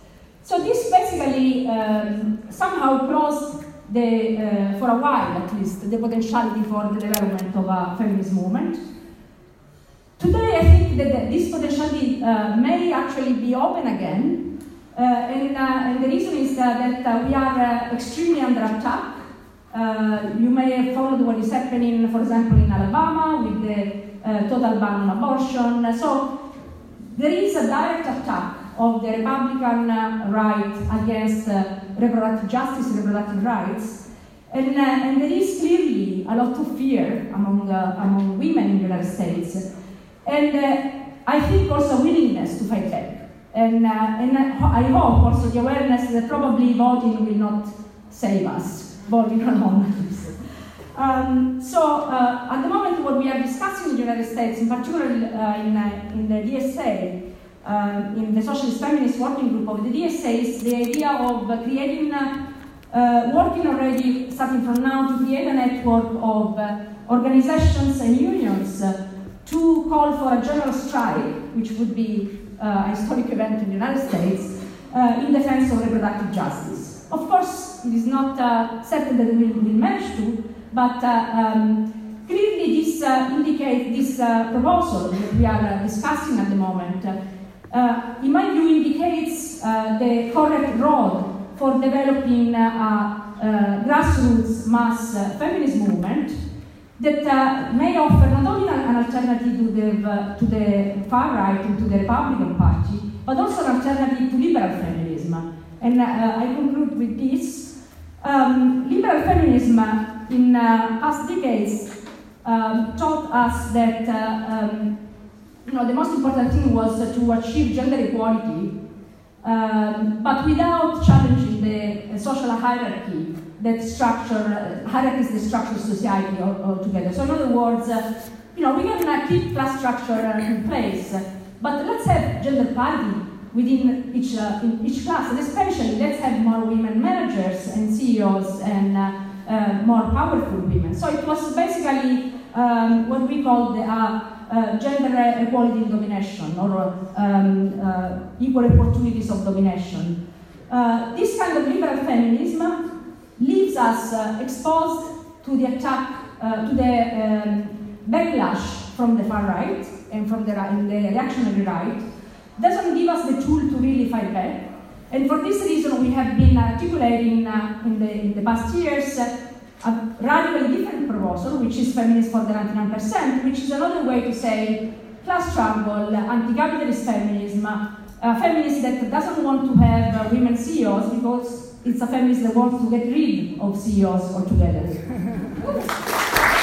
So this basically um, somehow closed the, for a while at least, the potentiality for the development of a feminist movement. Today, I think that this potentiality may actually be open again uh, and, uh, and, the reason is uh, that we are extremely under attack. you may have followed what is happening, for example, in Alabama with the total ban on abortion. So there is a direct attack of the Republican uh, right against uh, reproductive justice, reproductive rights, and, uh, and there is clearly a lot of fear among, uh, among women in the United States, and uh, I think also willingness to fight back. And, uh, and I hope also the awareness that probably voting will not save us, voting alone. Um, so uh, at the moment what we are discussing in the United States, in particular uh, in, uh, in the DSA, uh, in the Socialist Feminist Working Group of the DSA, is the idea of creating, uh, working already starting from now to create a network of organizations and unions to call for a general strike, which would be uh, a historic event in the United States, uh, in defense of reproductive justice. Of course, it is not uh, certain that we will manage to, but uh, um, clearly this uh, indicates this uh, proposal that we are discussing at the moment. in my view, indicates the correct road for developing a grassroots mass feminist movement that uh, may offer not only an, alternative to the, to the far right and to the Republican Party, but also an alternative to liberal feminism. And uh, I conclude with this. Um, liberal feminism in uh, past decades um, taught us that uh, um, you know, the most important thing was to achieve gender equality, um, but without challenging the social hierarchy that structure, hierarchies that structure society altogether. So in other words, uh, you know, we can uh, keep class structure uh, in place, but let's have gender parity within each, uh, in each class, and especially let's have more women managers and CEOs and uh, uh, more powerful women. So it was basically um, what we call the gender equality in domination, or um, equal opportunities of domination. this kind of liberal feminism leaves us uh, exposed to the attack, uh, to the um, backlash from the far right and from the, the reactionary right, doesn't give us the tool to really fight back. And for this reason, we have been articulating uh, in, the, in the past years uh, a radically different proposal, which is Feminist for the 99%, which is another way to say class struggle, anti-capitalist feminism, a feminist that doesn't want to have uh, women CEOs because it's a feminist that wants to get rid of CEOs altogether. [laughs]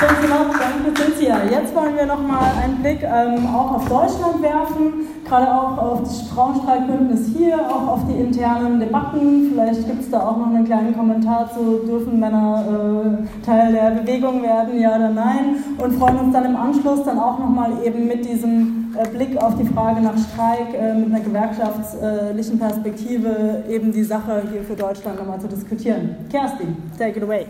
danke Cynthia. Jetzt wollen wir noch mal einen Blick ähm, auch auf Deutschland werfen, gerade auch auf das Frauenstreikbündnis hier, auch auf die internen Debatten. Vielleicht gibt es da auch noch einen kleinen Kommentar zu, dürfen Männer äh, Teil der Bewegung werden, ja oder nein? Und freuen uns dann im Anschluss dann auch noch mal eben mit diesem äh, Blick auf die Frage nach Streik, äh, mit einer gewerkschaftlichen Perspektive eben die Sache hier für Deutschland nochmal zu diskutieren. Kerstin, take it away.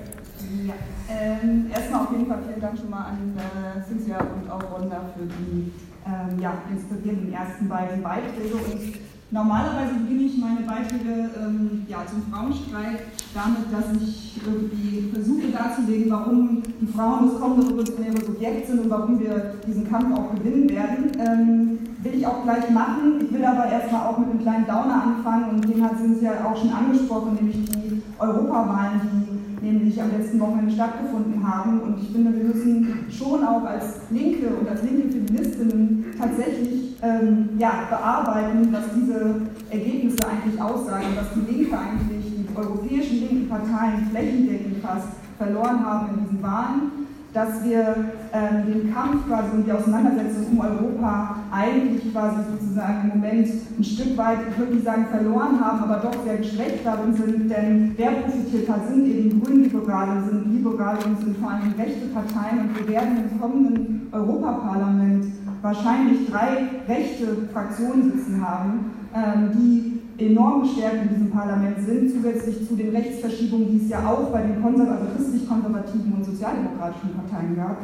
Ja. Ähm, erstmal auf jeden Fall vielen Dank schon mal an äh, Cynthia und auch Ronda für die ähm, ja, inspirierenden ersten beiden Beiträge. Und normalerweise beginne ich meine Beiträge ähm, ja, zum Frauenstreik damit, dass ich irgendwie versuche darzulegen, warum die Frauen das kommende revolutionäre Subjekt sind und warum wir diesen Kampf auch gewinnen werden. Ähm, will ich auch gleich machen. Ich will aber erstmal auch mit einem kleinen Downer anfangen und den hat Cynthia auch schon angesprochen, nämlich die Europawahlen, die nämlich am letzten Wochenende stattgefunden haben. Und ich finde, wir müssen schon auch als Linke und als linke Feministinnen tatsächlich ähm, ja, bearbeiten, was diese Ergebnisse eigentlich aussagen, was die Linke eigentlich, die europäischen linken Parteien flächendeckend fast verloren haben in diesen Wahlen dass wir ähm, den Kampf quasi und die Auseinandersetzung um Europa eigentlich quasi sozusagen im Moment ein Stück weit, ich würde nicht sagen verloren haben, aber doch sehr geschwächt darin sind, denn wer profitiert hat, sind eben Grünliberale, sind. Liberale und sind vor allem rechte Parteien und wir werden im kommenden Europaparlament wahrscheinlich drei rechte Fraktionen sitzen haben, ähm, die enorm gestärkt in diesem Parlament sind, zusätzlich zu den Rechtsverschiebungen, die es ja auch bei den also christlich-konservativen und sozialdemokratischen Parteien gab.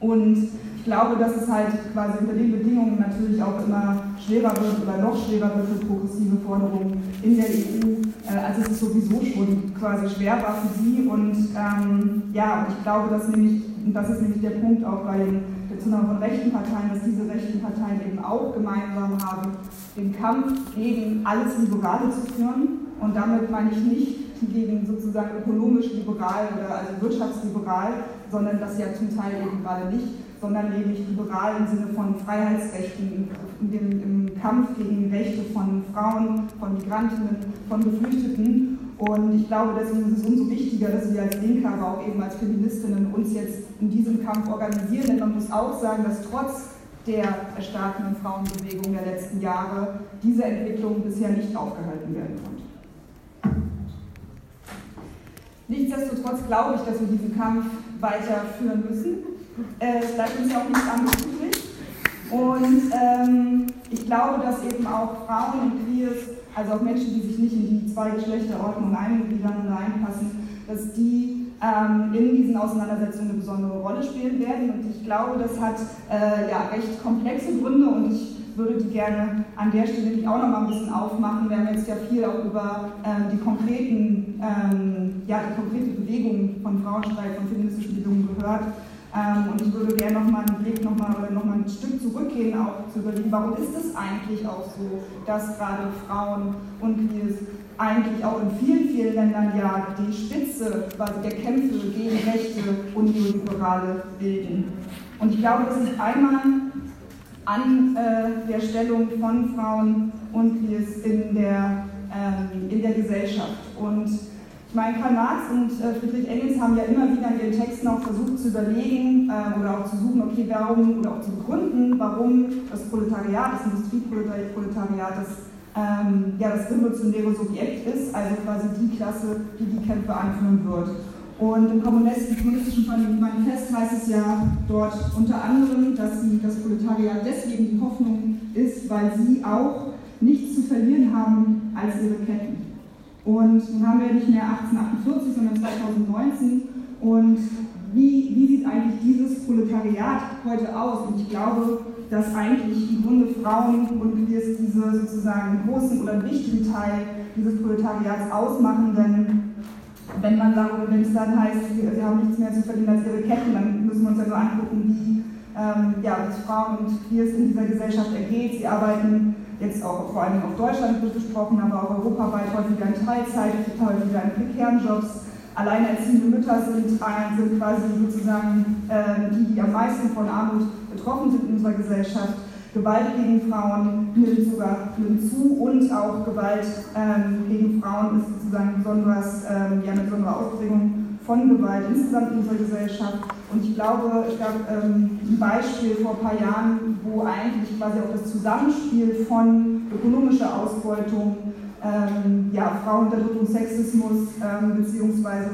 Und ich glaube, dass es halt quasi unter den Bedingungen natürlich auch immer schwerer wird oder noch schwerer wird für progressive Forderungen in der EU, äh, als es sowieso schon quasi schwer war für sie. Und ähm, ja, ich glaube, dass nämlich, und das ist nämlich der Punkt auch bei den sondern von rechten Parteien, dass diese rechten Parteien eben auch gemeinsam haben, den Kampf gegen alles Liberale zu führen Und damit meine ich nicht hingegen sozusagen ökonomisch liberal oder also wirtschaftsliberal, sondern das ja zum Teil eben gerade nicht, sondern nämlich liberal im Sinne von Freiheitsrechten, im, im Kampf gegen Rechte von Frauen, von Migrantinnen, von Geflüchteten. Und ich glaube, deswegen ist es umso wichtiger, dass wir als Linke, aber auch eben als Feministinnen uns jetzt in diesem Kampf organisieren. Denn man muss auch sagen, dass trotz der erstarkenden Frauenbewegung der letzten Jahre diese Entwicklung bisher nicht aufgehalten werden konnte. Nichtsdestotrotz glaube ich, dass wir diesen Kampf weiterführen müssen. Äh, es bleibt uns ja auch nichts anderes übrig. Und ähm, ich glaube, dass eben auch Frauen und Queers, also auch Menschen, die sich nicht in die zwei Geschlechterordnung eingliedern oder einpassen, dass die ähm, in diesen Auseinandersetzungen eine besondere Rolle spielen werden. Und ich glaube, das hat äh, ja, recht komplexe Gründe und ich würde die gerne an der Stelle nicht auch noch mal ein bisschen aufmachen. Wir haben jetzt ja viel auch über ähm, die konkreten, ähm, ja, die konkrete Bewegung von Frauenstreik, von feministischen Bewegungen gehört. Ähm, und ich würde gerne noch mal einen Blick noch mal, oder noch mal ein Stück zurückgehen, auch zu überlegen, warum ist es eigentlich auch so, dass gerade Frauen und Queers eigentlich auch in vielen, vielen Ländern ja die Spitze quasi der Kämpfe gegen Rechte und Neoliberale bilden. Und ich glaube, das ist einmal an äh, der Stellung von Frauen und Queers in der, ähm, in der Gesellschaft. Und ich meine, Karl Marx und äh, Friedrich Engels haben ja immer wieder in ihren Texten auch versucht zu überlegen äh, oder auch zu suchen, okay, warum oder auch zu begründen, warum das Proletariat, das Industrieproletariat, das, ähm, ja, das revolutionäre Subjekt ist, also quasi die Klasse, die die Kämpfe anführen wird. Und im kommunistischen Manifest heißt es ja dort unter anderem, dass sie, das Proletariat deswegen die Hoffnung ist, weil sie auch nichts zu verlieren haben als ihre Ketten. Und nun haben wir nicht mehr 1848, sondern 2019. Und wie, wie sieht eigentlich dieses Proletariat heute aus? Und ich glaube, dass eigentlich im Grunde Frauen und Queers diese sozusagen großen oder wichtigen Teil dieses Proletariats ausmachen, denn wenn man sagt, wenn es dann heißt, sie, haben nichts mehr zu verdienen als ihre Ketten, dann müssen wir uns ja so angucken, wie ähm, ja, es Frauen und Queers in dieser Gesellschaft ergeht. Sie arbeiten jetzt auch vor allem auf Deutschland wird gesprochen, aber auch europaweit häufiger in Teilzeit, häufiger in prekären Jobs. Alleinerziehende Mütter sind, sind quasi sozusagen äh, die, die am meisten von Armut betroffen sind in unserer Gesellschaft. Gewalt gegen Frauen nimmt sogar nimmt zu und auch Gewalt ähm, gegen Frauen ist sozusagen besonders, ähm, ja, eine besondere Ausprägung von Gewalt insgesamt in unserer Gesellschaft. Und ich glaube, es gab ähm, ein Beispiel vor ein paar Jahren, wo eigentlich quasi auch das Zusammenspiel von ökonomischer Ausbeutung, ähm, ja, Frauenunterdrückung, Sexismus ähm, beziehungsweise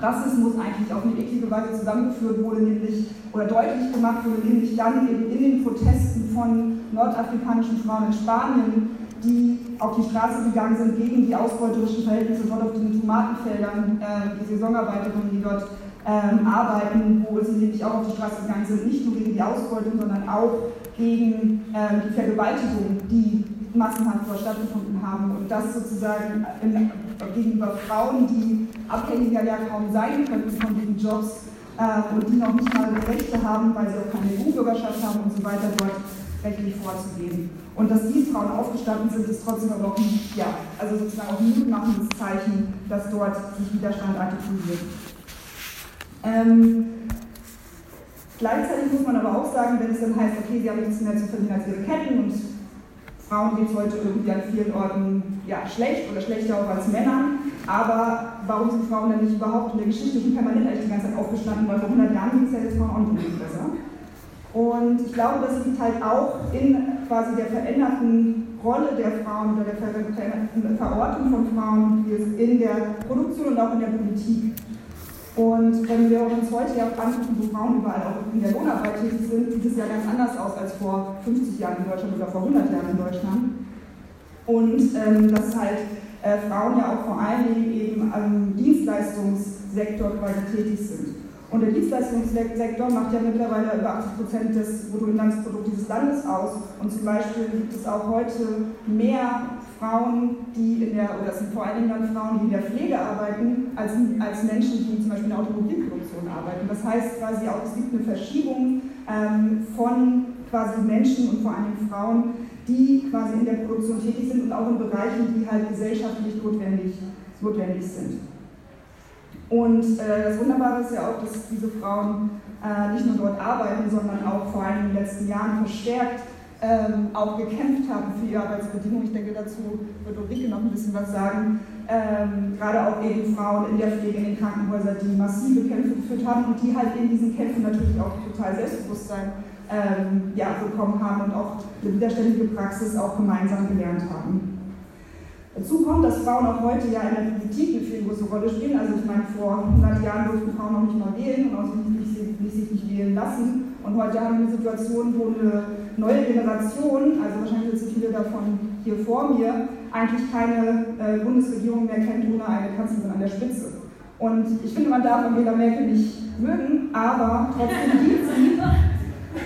Rassismus eigentlich auf eine eklige Weise zusammengeführt wurde, nämlich oder deutlich gemacht wurde, nämlich dann eben in den Protesten von nordafrikanischen Frauen in Spanien, die auf die Straße gegangen sind gegen die ausbeuterischen Verhältnisse dort auf den Tomatenfeldern, äh, die Saisonarbeiterinnen, die dort ähm, arbeiten, wo sie nämlich auch auf die Straße gegangen sind, nicht nur gegen die Ausbeutung, sondern auch gegen äh, die Vergewaltigung, die massenhaft dort stattgefunden haben. Und das sozusagen in, gegenüber Frauen, die abhängiger ja kaum sein könnten von diesen Jobs äh, und die noch nicht mal Rechte haben, weil sie auch keine EU-Bürgerschaft haben und so weiter, dort rechtlich vorzugehen. Und dass diese Frauen aufgestanden sind, ist trotzdem aber auch ein, ja, also sozusagen auch ein mutmachendes Zeichen, dass dort sich Widerstand artikuliert. Ähm, gleichzeitig muss man aber auch sagen, wenn es dann heißt, okay, sie haben nichts mehr zu verdienen als ihre Ketten und Frauen geht es heute irgendwie an vielen Orten ja, schlecht oder schlechter auch als Männern. Aber warum sind Frauen denn nicht überhaupt in der Geschichte schon permanent eigentlich die ganze Zeit aufgestanden? Weil vor 100 Jahren ging es ja jetzt Frauen auch nicht besser. Und ich glaube, das liegt halt auch in quasi der veränderten Rolle der Frauen oder der veränderten Verortung von Frauen in der Produktion und auch in der Politik. Und wenn wir uns heute ja angucken, wo Frauen überall auch in der Lohnarbeit tätig sind, sieht es ja ganz anders aus als vor 50 Jahren in Deutschland oder vor 100 Jahren in Deutschland. Und ähm, dass halt äh, Frauen ja auch vor allen Dingen eben am Dienstleistungssektor quasi tätig sind. Und der Dienstleistungssektor macht ja mittlerweile über 80 Prozent des Bruttoinlandsprodukts dieses Landes aus. Und zum Beispiel gibt es auch heute mehr Frauen, die in der, oder es sind vor allen Dingen dann Frauen, die in der Pflege arbeiten, als, als Menschen, die zum Beispiel in der Automobilproduktion arbeiten. Das heißt quasi auch, es gibt eine Verschiebung ähm, von quasi Menschen und vor allem Frauen, die quasi in der Produktion tätig sind und auch in Bereichen, die halt gesellschaftlich notwendig, notwendig sind. Und äh, das Wunderbare ist ja auch, dass diese Frauen äh, nicht nur dort arbeiten, sondern auch vor allem in den letzten Jahren verstärkt ähm, auch gekämpft haben für ihre Arbeitsbedingungen. Ich denke, dazu wird Ulrike noch ein bisschen was sagen. Ähm, gerade auch eben Frauen in der Pflege, in den Krankenhäusern, die massive Kämpfe geführt haben und die halt in diesen Kämpfen natürlich auch total Selbstbewusstsein ähm, ja, bekommen haben und auch eine widerständige Praxis auch gemeinsam gelernt haben. Dazu kommt, dass Frauen auch heute ja in der Politik eine viel größere Rolle spielen. Also ich meine, vor 100 Jahren durften Frauen noch nicht mal wählen und nicht, nicht, sich nicht wählen lassen. Und heute haben wir eine Situation, wo eine neue Generation, also wahrscheinlich sitzen viele davon hier vor mir, eigentlich keine äh, Bundesregierung mehr kennt ohne eine Kanzlerin an der Spitze. Und ich finde, man darf Angela Merkel nicht mögen, aber trotzdem gilt sie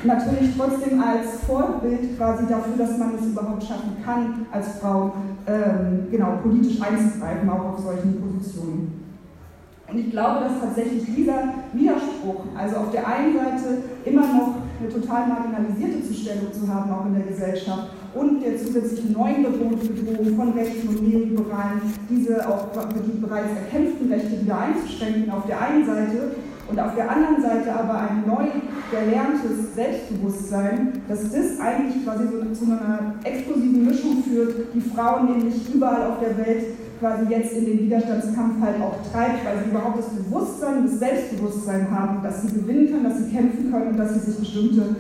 natürlich trotzdem als Vorbild quasi dafür, dass man es überhaupt schaffen kann, als Frau ähm, genau politisch einzugreifen, auch auf solchen Positionen. Und ich glaube, dass tatsächlich dieser Widerspruch, also auf der einen Seite immer noch eine total marginalisierte Zustellung zu haben, auch in der Gesellschaft, und der zusätzlichen neuen Bedrohung von Rechten und Neoliberalen, diese auch die bereits erkämpften Rechte wieder einzuschränken, auf der einen Seite, und auf der anderen Seite aber ein neu gelerntes Selbstbewusstsein, dass das eigentlich quasi so zu einer explosiven Mischung führt, die Frauen nämlich überall auf der Welt quasi jetzt in den Widerstandskampf halt auch treibt, weil sie überhaupt das Bewusstsein, das Selbstbewusstsein haben, dass sie gewinnen können, dass sie kämpfen können und dass sie sich bestimmte,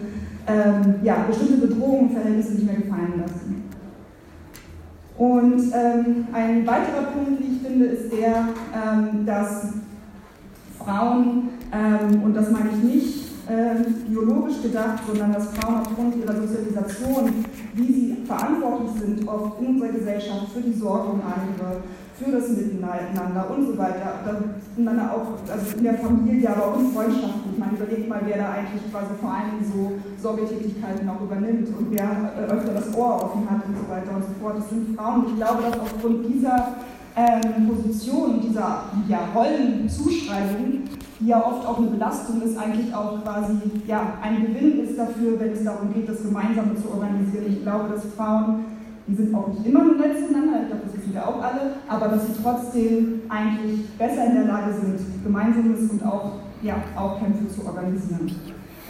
ähm, ja, bestimmte Bedrohungen und Verhältnisse nicht mehr gefallen lassen. Und ähm, ein weiterer Punkt, wie ich finde, ist der, ähm, dass Frauen, ähm, und das meine ich nicht ähm, biologisch gedacht, sondern dass Frauen aufgrund ihrer Sozialisation, wie sie verantwortlich sind, oft in unserer Gesellschaft für die Sorge um andere, für das Miteinander und so weiter, dann auch also in der Familie, aber auch in Freundschaften. Ich meine, überlegt mal, wer da eigentlich quasi vor allen Dingen so Sorgetätigkeiten auch übernimmt und wer äh, öfter das Ohr offen hat und so weiter und so fort. Das sind Frauen. Ich glaube, dass aufgrund dieser ähm, Position, dieser ja, Rollenzuschreibung, die ja oft auch eine Belastung ist, eigentlich auch quasi ja, ein Gewinn ist dafür, wenn es darum geht, das Gemeinsame zu organisieren. Ich glaube, dass Frauen, die sind auch nicht immer im zueinander, ich glaube, das wissen wir auch alle, aber dass sie trotzdem eigentlich besser in der Lage sind, Gemeinsames und auch, ja, auch Kämpfe zu organisieren.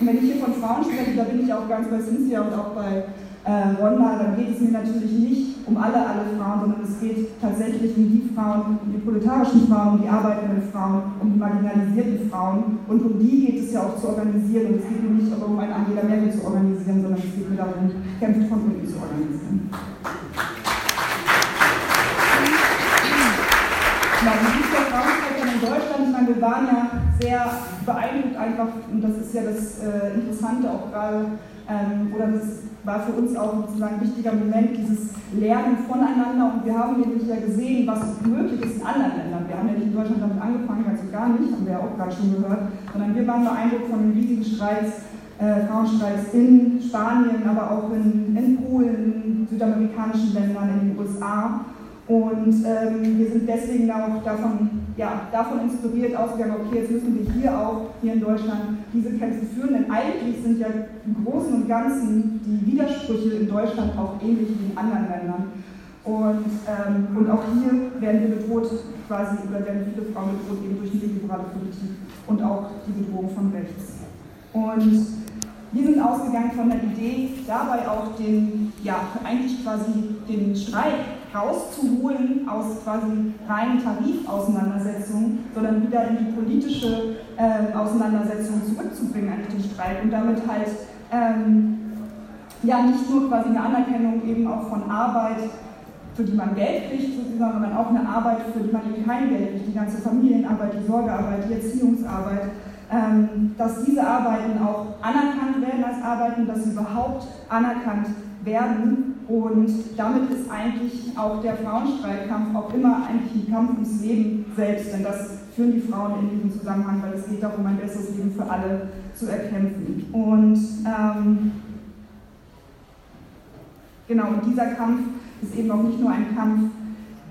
Und wenn ich hier von Frauen spreche, da bin ich auch ganz bei Cynthia und auch bei äh, Ronda, dann geht es mir natürlich nicht um alle, alle Frauen, sondern es geht tatsächlich um die Frauen, um die proletarischen Frauen, um die arbeitenden Frauen, um die marginalisierten Frauen. Und um die geht es ja auch zu organisieren. Und es geht mir nicht darum, eine Angela Merkel zu organisieren, sondern es geht mir darum, Kämpfe von unten zu organisieren. Ja, der Frauenstreik in Deutschland? Ich meine, wir waren ja sehr beeindruckt einfach, und das ist ja das äh, Interessante auch gerade, ähm, oder das war für uns auch sozusagen ein wichtiger Moment, dieses Lernen voneinander. Und wir haben nämlich ja gesehen, was möglich ist in anderen Ländern. Wir haben ja nicht in Deutschland damit angefangen, also gar nicht, haben wir ja auch gerade schon gehört, sondern wir waren beeindruckt von den riesigen Streiks, äh, Frauenstreiks in Spanien, aber auch in, in Polen, in südamerikanischen Ländern, in den USA. Und ähm, wir sind deswegen auch davon, ja, davon inspiriert ausgegangen, okay, jetzt müssen wir hier auch, hier in Deutschland, diese Kämpfe führen, denn eigentlich sind ja im Großen und Ganzen die Widersprüche in Deutschland auch ähnlich wie in anderen Ländern. Und, ähm, und auch hier werden wir bedroht, quasi, oder werden viele Frauen bedroht, eben durch die liberale Politik und auch die Bedrohung von rechts. Und wir sind ausgegangen von der Idee, dabei auch den, ja, eigentlich quasi den Streik rauszuholen aus quasi reinen Tarifauseinandersetzungen, sondern wieder in die politische äh, Auseinandersetzung zurückzubringen, eigentlich den Streik und damit halt ähm, ja nicht nur quasi eine Anerkennung eben auch von Arbeit, für die man Geld kriegt, sondern auch eine Arbeit, für die man eben kein Geld kriegt, die ganze Familienarbeit, die Sorgearbeit, die Erziehungsarbeit, dass diese Arbeiten auch anerkannt werden als Arbeiten, dass sie überhaupt anerkannt werden und damit ist eigentlich auch der Frauenstreitkampf auch immer eigentlich ein Kampf ums Leben selbst, denn das führen die Frauen in diesem Zusammenhang, weil es geht darum, ein besseres Leben für alle zu erkämpfen. Und ähm, genau, und dieser Kampf ist eben auch nicht nur ein Kampf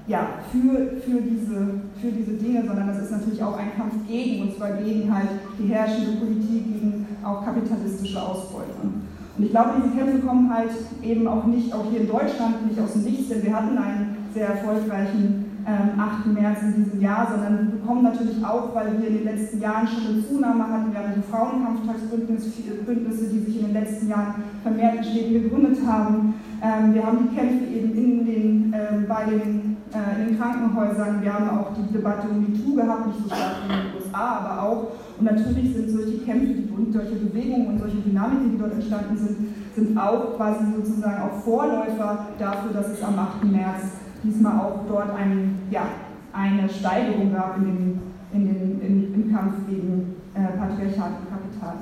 ja, für, für, diese, für diese Dinge, sondern das ist natürlich auch ein Kampf gegen, und zwar gegen halt die herrschende Politik, gegen auch kapitalistische Ausbeutung. Und ich glaube, diese Kämpfe kommen halt eben auch nicht, auch hier in Deutschland, nicht aus dem Nichts, denn wir hatten einen sehr erfolgreichen ähm, 8. März in diesem Jahr, sondern die bekommen natürlich auch, weil wir in den letzten Jahren schon eine Zunahme hatten. Wir haben die Frauenkampftagsbündnisse, die sich in den letzten Jahren vermehrt in Städten gegründet haben. Ähm, wir haben die Kämpfe eben in den, äh, bei den, in den Krankenhäusern. Wir haben auch die Debatte um die MeToo gehabt, nicht so stark wie in den USA, aber auch. Und natürlich sind solche Kämpfe und solche Bewegungen und solche Dynamiken, die dort entstanden sind, sind auch quasi sozusagen auch Vorläufer dafür, dass es am 8. März diesmal auch dort ein, ja, eine Steigerung gab in den, in den, in, im Kampf gegen äh, Patriarchat und Kapital.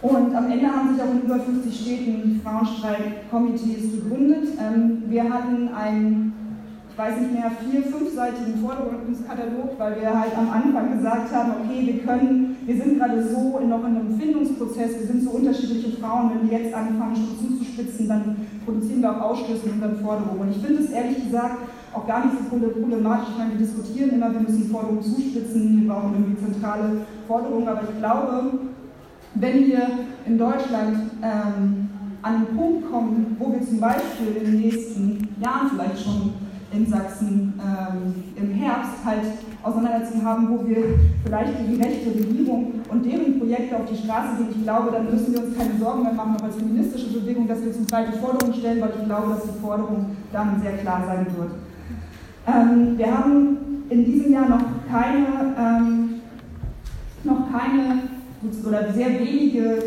Und am Ende haben sich auch in über 50 Städten Frauenstreikkomitees gegründet. Ähm, wir hatten ein weiß nicht mehr, vier, fünfseitigen Forderungskatalog, weil wir halt am Anfang gesagt haben, okay, wir können, wir sind gerade so noch in einem Findungsprozess, wir sind so unterschiedliche Frauen, wenn wir jetzt anfangen, schon zuzuspitzen, dann produzieren wir auch Ausschlüsse in unseren Forderungen. Und ich finde es ehrlich gesagt auch gar nicht so problematisch. Ich meine, wir diskutieren immer, wir müssen Forderungen zuspitzen, wir brauchen irgendwie zentrale Forderungen, aber ich glaube, wenn wir in Deutschland ähm, an einen Punkt kommen, wo wir zum Beispiel in den nächsten Jahren vielleicht schon in Sachsen ähm, im Herbst halt Auseinandersetzungen haben, wo wir vielleicht die rechte Regierung und deren Projekte auf die Straße gehen. Ich glaube, dann müssen wir uns keine Sorgen mehr machen, auch als feministische Bewegung, dass wir uns zweite Forderungen stellen, weil ich glaube, dass die Forderung dann sehr klar sein wird. Ähm, wir haben in diesem Jahr noch keine, ähm, noch keine oder sehr wenige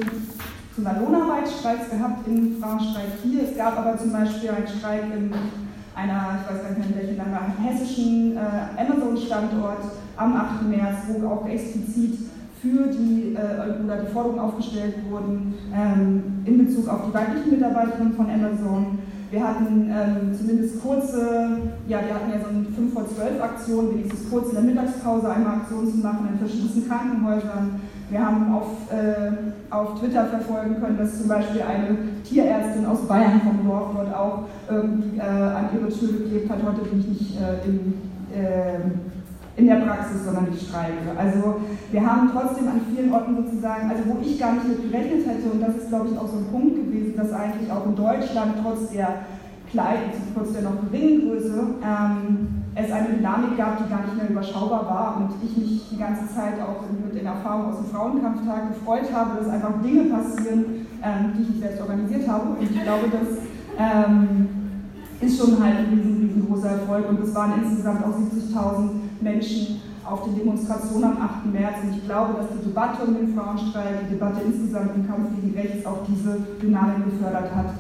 Lohnarbeitsstreiks gehabt im Frauenstreik hier. Es gab aber zum Beispiel einen Streik im einer, ich weiß gar nicht mehr in welchem Land, hessischen äh, Amazon-Standort am 8. März, wo auch explizit für die, äh, oder die Forderungen aufgestellt wurden ähm, in Bezug auf die weiblichen Mitarbeiterinnen von Amazon. Wir hatten ähm, zumindest kurze, ja, wir hatten ja so eine 5 vor 12 Aktion, wenigstens kurz in der Mittagspause einmal Aktionen zu machen in verschiedensten Krankenhäusern. Wir haben auf, äh, auf Twitter verfolgen können, dass zum Beispiel eine Tierärztin aus Bayern vom Dorf dort auch irgendwie äh, an ihre Tür geklebt hat. Heute bin ich nicht äh, in, ähm, in der Praxis, sondern ich streike. Also wir haben trotzdem an vielen Orten sozusagen, also wo ich gar nicht mit gerechnet hätte, und das ist glaube ich auch so ein Punkt gewesen, dass eigentlich auch in Deutschland trotz der kleinen, trotz der noch geringen Größe, ähm, es eine Dynamik gab, die gar nicht mehr überschaubar war und ich mich die ganze Zeit auch mit den Erfahrungen aus dem Frauenkampftag gefreut habe, dass einfach Dinge passieren, ähm, die ich nicht selbst organisiert habe. Und ich glaube, das ähm, ist schon halt ein riesen, riesengroßer Erfolg und es waren insgesamt auch 70.000 Menschen auf den Demonstrationen am 8. März und ich glaube, dass die Debatte um den Frauenstreik, die Debatte insgesamt im Kampf gegen Rechts auch diese Dynamik gefördert hat.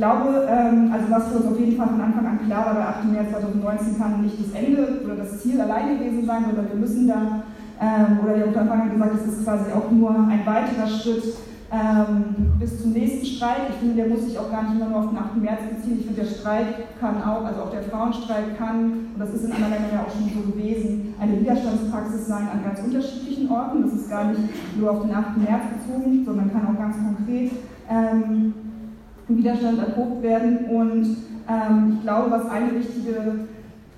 Ich glaube, ähm, also was für uns auf jeden Fall von Anfang an klar war, bei 8. März 2019 kann nicht das Ende oder das Ziel allein gewesen sein, sondern wir müssen da, ähm, oder wir haben von Anfang an gesagt, es ist quasi auch nur ein weiterer Schritt ähm, bis zum nächsten Streik. Ich finde, der muss sich auch gar nicht immer nur auf den 8. März beziehen. Ich finde, der Streik kann auch, also auch der Frauenstreik kann, und das ist in anderen Ländern ja auch schon so gewesen, eine Widerstandspraxis sein an ganz unterschiedlichen Orten. Das ist gar nicht nur auf den 8. März bezogen, sondern kann auch ganz konkret ähm, Widerstand erprobt werden. Und ähm, ich glaube, was eine wichtige,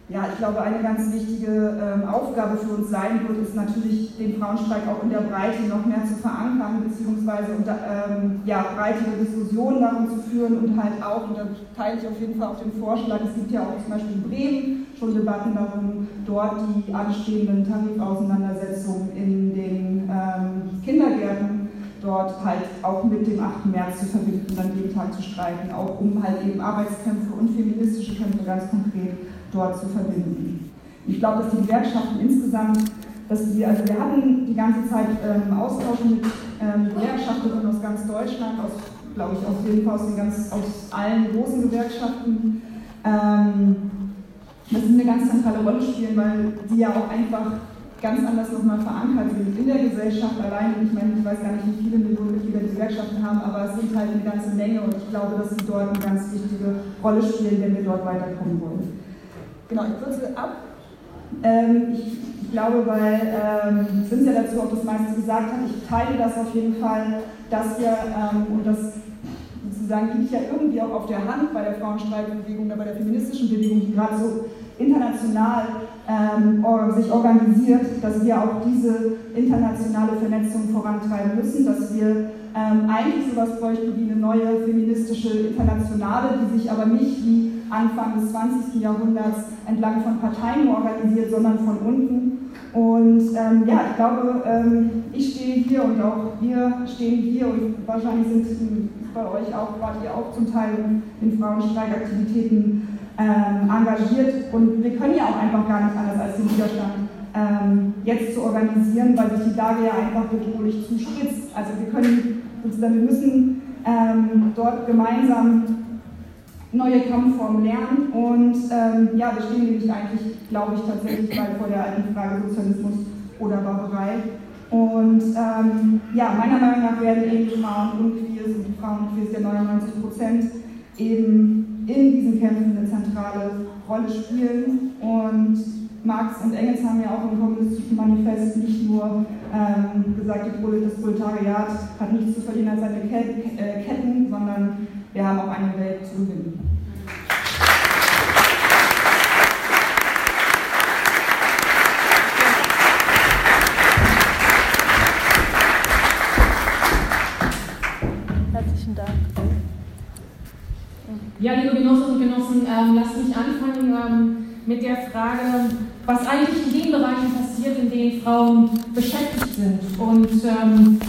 ja, ich glaube, eine ganz wichtige ähm, Aufgabe für uns sein wird, ist natürlich, den Frauenstreik auch in der Breite noch mehr zu verankern, beziehungsweise unter, ähm, ja, breitere Diskussionen darum zu führen und halt auch, und da teile ich auf jeden Fall auch den Vorschlag, es gibt ja auch zum Beispiel in Bremen schon Debatten darum, dort die anstehenden Tarifauseinandersetzungen in den ähm, Kindergärten dort halt auch mit dem 8. März zu verbinden, dann jeden Tag zu streiken, auch um halt eben Arbeitskämpfe und feministische Kämpfe ganz konkret dort zu verbinden. Ich glaube, dass die Gewerkschaften insgesamt, dass wir, also wir hatten die ganze Zeit ähm, Austausch mit ähm, Gewerkschafterinnen aus ganz Deutschland, aus, glaube ich, auf jeden Fall aus, den ganz, aus allen großen Gewerkschaften, ähm, dass sie eine ganz zentrale Rolle spielen, weil die ja auch einfach ganz anders nochmal verankert sind in der Gesellschaft allein. Ich meine, ich weiß gar nicht, wie viele Millionen Mitglieder die Gewerkschaften haben, aber es sind halt eine ganze Menge und ich glaube, dass sie dort eine ganz wichtige Rolle spielen, wenn wir dort weiterkommen wollen. Genau, ich kürze ab. Ähm, ich, ich, glaube, weil ähm, Cynthia dazu auch das meiste gesagt hat, ich teile das auf jeden Fall, dass wir, ähm, und das sozusagen liegt ja irgendwie auch auf der Hand bei der Frauenstreikbewegung oder bei der feministischen Bewegung, die gerade so international ähm, sich organisiert, dass wir auch diese internationale Vernetzung vorantreiben müssen, dass wir ähm, eigentlich sowas bräuchte wie eine neue feministische Internationale, die sich aber nicht wie Anfang des 20. Jahrhunderts entlang von Parteien organisiert, sondern von unten. Und ähm, ja, ich glaube, ähm, ich stehe hier und auch wir stehen hier und wahrscheinlich sind bei euch auch, wart ihr auch zum Teil in Frauenstreikaktivitäten ähm, engagiert und wir können ja auch einfach gar nicht anders als den Widerstand ähm, jetzt zu organisieren, weil sich die Lage ja einfach bedrohlich zuspitzt. Also wir können sozusagen, wir müssen ähm, dort gemeinsam neue Kampfformen lernen und ähm, ja, wir stehen nämlich eigentlich, glaube ich, tatsächlich bald vor der alten Frage Sozialismus oder Barbarei. Und ähm, ja, meiner Meinung nach werden eben Frauen und Queers und Frauen und Queers der 99 Prozent eben in diesen Kämpfen eine zentrale Rolle spielen. Und Marx und Engels haben ja auch im kommunistischen Manifest nicht nur ähm, gesagt, das Proletariat hat nichts zu verlieren als seine äh, Ketten, sondern wir haben auch eine Welt zu gewinnen. Ähm, lasst mich anfangen ähm, mit der Frage, was eigentlich in den Bereichen passiert, in denen Frauen beschäftigt sind. Und ähm,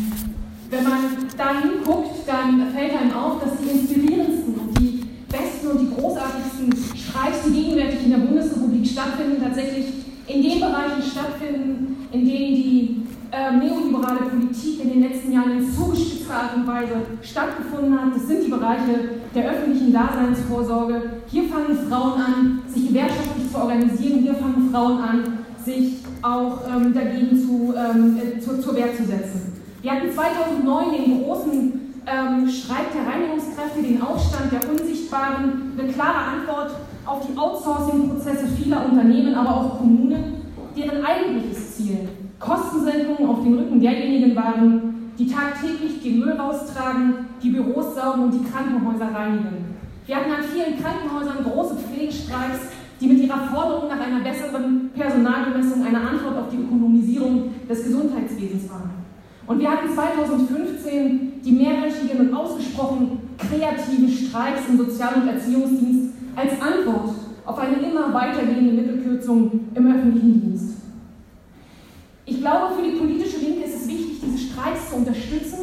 wenn man da hinguckt, dann fällt einem auf, dass die inspirierendsten und die besten und die großartigsten Streiks, die gegenwärtig in der Bundesrepublik stattfinden, tatsächlich in den Bereichen stattfinden, in denen die äh, neoliberale Politik in den letzten Jahren in zugespitzter Art und Weise stattgefunden hat. Das sind die Bereiche der öffentlichen Daseinsvorsorge. Hier fangen Frauen an, sich gewerkschaftlich zu organisieren. Hier fangen Frauen an, sich auch ähm, dagegen zu, ähm, äh, zu, zur Wehr zu setzen. Wir hatten 2009 den großen ähm, Streik der Reinigungskräfte, den Aufstand der Unsichtbaren, eine klare Antwort auf die Outsourcing-Prozesse vieler Unternehmen, aber auch Kommunen, deren eigentliches Ziel Kostensenkungen auf den Rücken derjenigen waren, die tagtäglich den Müll raustragen, die Büros saugen und die Krankenhäuser reinigen. Wir hatten an vielen Krankenhäusern große Pflegestreiks, die mit ihrer Forderung nach einer besseren Personalbemessung eine Antwort auf die Ökonomisierung des Gesundheitswesens waren. Und wir hatten 2015 die mehrwöchigen und ausgesprochen kreativen Streiks im Sozial- und Erziehungsdienst als Antwort auf eine immer weitergehende Mittelkürzung im öffentlichen Dienst. Ich glaube, für die politische Linke ist es wichtig, diese Streiks zu unterstützen,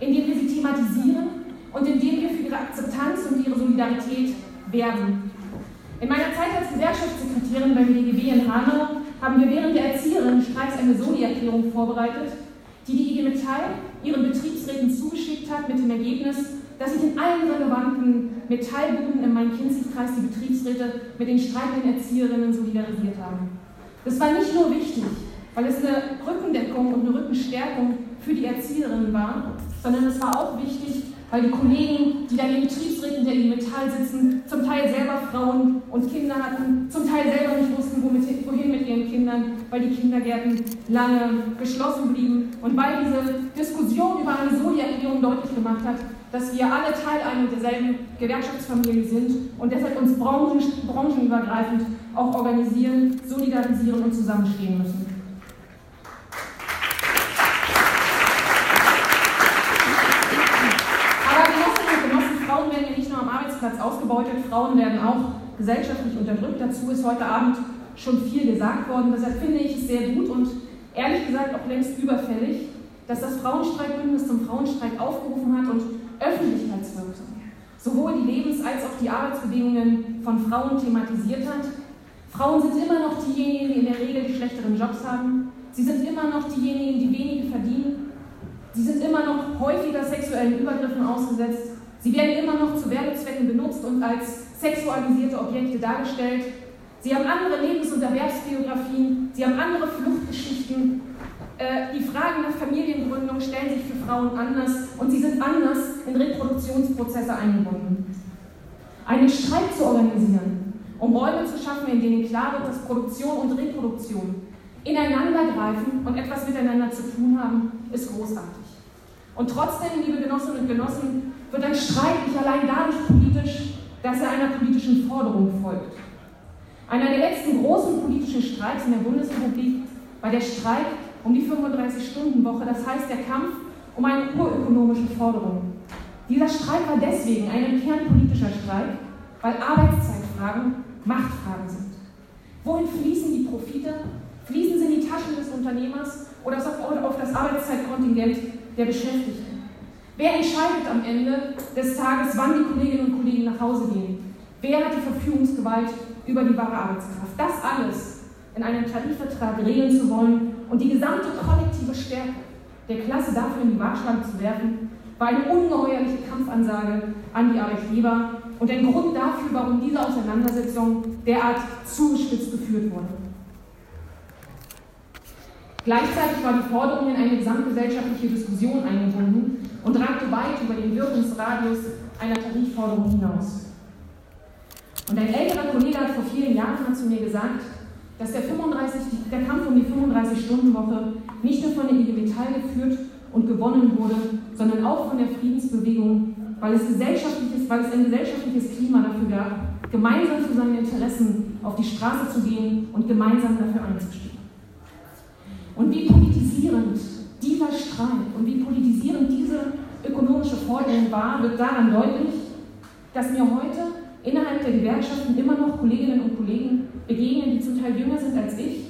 indem wir sie thematisieren und indem wir für ihre Akzeptanz und ihre Solidarität werben. In meiner Zeit als Gewerkschaftssekretärin beim DGB in Hanau haben wir während der Erzieherinnen-Streiks eine Soli-Erklärung vorbereitet, die die IG Metall ihren Betriebsräten zugeschickt hat, mit dem Ergebnis, dass sich in allen relevanten Metallbuden im Main-Kinzig-Kreis die Betriebsräte mit den streikenden Erzieherinnen solidarisiert haben. Das war nicht nur wichtig, weil es eine Rückendeckung und eine Rückenstärkung für die Erzieherinnen war, sondern es war auch wichtig, weil die Kollegen, die da in den Betriebsräten der IG Metall sitzen, zum Teil selber Frauen und Kinder hatten, zum Teil selber nicht wussten, wohin mit ihren Kindern, weil die Kindergärten lange geschlossen blieben und weil diese Diskussion über eine Soli-Erklärung deutlich gemacht hat, dass wir alle Teil einer derselben Gewerkschaftsfamilie sind und deshalb uns branchen, branchenübergreifend auch organisieren, solidarisieren und zusammenstehen müssen. Frauen werden ja nicht nur am Arbeitsplatz ausgebeutet, Frauen werden auch gesellschaftlich unterdrückt. Dazu ist heute Abend schon viel gesagt worden. Deshalb finde ich es sehr gut und ehrlich gesagt auch längst überfällig, dass das Frauenstreikbündnis zum Frauenstreik aufgerufen hat und öffentlichkeitswirksam sowohl die Lebens- als auch die Arbeitsbedingungen von Frauen thematisiert hat. Frauen sind immer noch diejenigen, die in der Regel die schlechteren Jobs haben. Sie sind immer noch diejenigen, die wenige verdienen. Sie sind immer noch häufiger sexuellen Übergriffen ausgesetzt. Sie werden immer noch zu Werbezwecken benutzt und als sexualisierte Objekte dargestellt. Sie haben andere Lebens- und Erwerbsbiografien, sie haben andere Fluchtgeschichten. Äh, die Fragen nach Familiengründung stellen sich für Frauen anders und sie sind anders in Reproduktionsprozesse eingebunden. Einen Streik zu organisieren, um Räume zu schaffen, in denen klar wird, dass Produktion und Reproduktion ineinandergreifen und etwas miteinander zu tun haben, ist großartig. Und trotzdem, liebe Genossinnen und Genossen, wird ein Streit nicht allein dadurch politisch, dass er einer politischen Forderung folgt. Einer der letzten großen politischen Streiks in der Bundesrepublik war der Streik um die 35-Stunden-Woche, das heißt der Kampf um eine urökonomische Forderung. Dieser Streik war deswegen ein kernpolitischer Streik, weil Arbeitszeitfragen Machtfragen sind. Wohin fließen die Profite? Fließen sie in die Taschen des Unternehmers oder auf das Arbeitszeitkontingent der Beschäftigten? Wer entscheidet am Ende des Tages, wann die Kolleginnen und Kollegen nach Hause gehen? Wer hat die Verfügungsgewalt über die wahre Arbeitskraft? Das alles in einem Tarifvertrag regeln zu wollen und die gesamte kollektive Stärke der Klasse dafür in die Waagschale zu werfen, war eine ungeheuerliche Kampfansage an die Arbeitgeber und ein Grund dafür, warum diese Auseinandersetzung derart zugespitzt geführt wurde. Gleichzeitig war die Forderung in eine gesamtgesellschaftliche Diskussion eingebunden und ragte weit über den Wirkungsradius einer Tarifforderung hinaus. Und ein älterer Kollege hat vor vielen Jahren zu mir gesagt, dass der, 35, der Kampf um die 35-Stunden-Woche nicht nur von der IG Metall geführt und gewonnen wurde, sondern auch von der Friedensbewegung, weil es, gesellschaftliches, weil es ein gesellschaftliches Klima dafür gab, gemeinsam für seine Interessen auf die Straße zu gehen und gemeinsam dafür einzustehen. Und wie politisierend dieser Streit und wie politisierend diese ökonomische Forderung war, wird daran deutlich, dass mir heute innerhalb der Gewerkschaften immer noch Kolleginnen und Kollegen begegnen, die zum Teil jünger sind als ich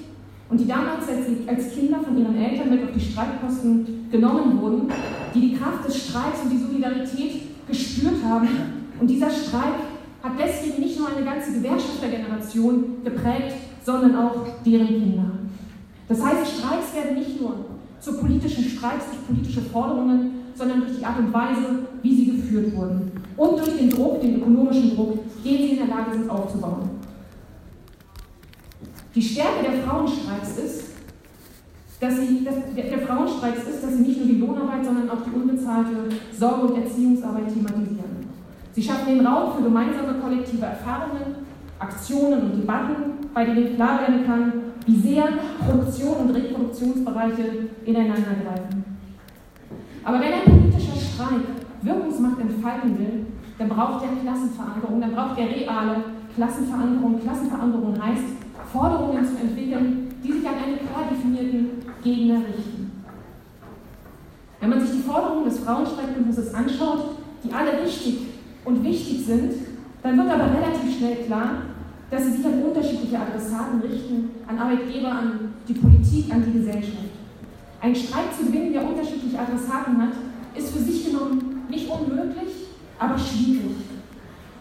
und die damals als, Kinder von ihren Eltern mit auf die Streikposten genommen wurden, die die Kraft des Streiks und die Solidarität gespürt haben. Und dieser Streik hat deswegen nicht nur eine ganze Gewerkschaftergeneration geprägt, sondern auch deren Kinder. Das heißt, Streiks werden nicht nur zu politischen Streiks durch politische Forderungen, sondern durch die Art und Weise, wie sie geführt wurden. Und durch den Druck, den ökonomischen Druck, den sie in der Lage sind aufzubauen. Die Stärke der Frauenstreiks ist, dass sie, dass der, Frauenstreiks ist, dass sie nicht nur die Lohnarbeit, sondern auch die unbezahlte Sorge- und Erziehungsarbeit thematisieren. Sie schaffen den Raum für gemeinsame kollektive Erfahrungen, Aktionen und Debatten, bei denen klar werden kann, wie sehr Produktion und Reproduktionsbereiche ineinander greifen. Aber wenn ein politischer Streik Wirkungsmacht entfalten will, dann braucht er Klassenverankerung, dann braucht er reale Klassenverankerung. Klassenverankerung heißt, Forderungen zu entwickeln, die sich an einen klar definierten Gegner richten. Wenn man sich die Forderungen des Frauenstreikbündnisses anschaut, die alle richtig und wichtig sind, dann wird aber relativ schnell klar, dass sie sich an unterschiedliche Adressaten richten, an Arbeitgeber, an die Politik, an die Gesellschaft. Ein Streik zu gewinnen, der unterschiedliche Adressaten hat, ist für sich genommen nicht unmöglich, aber schwierig.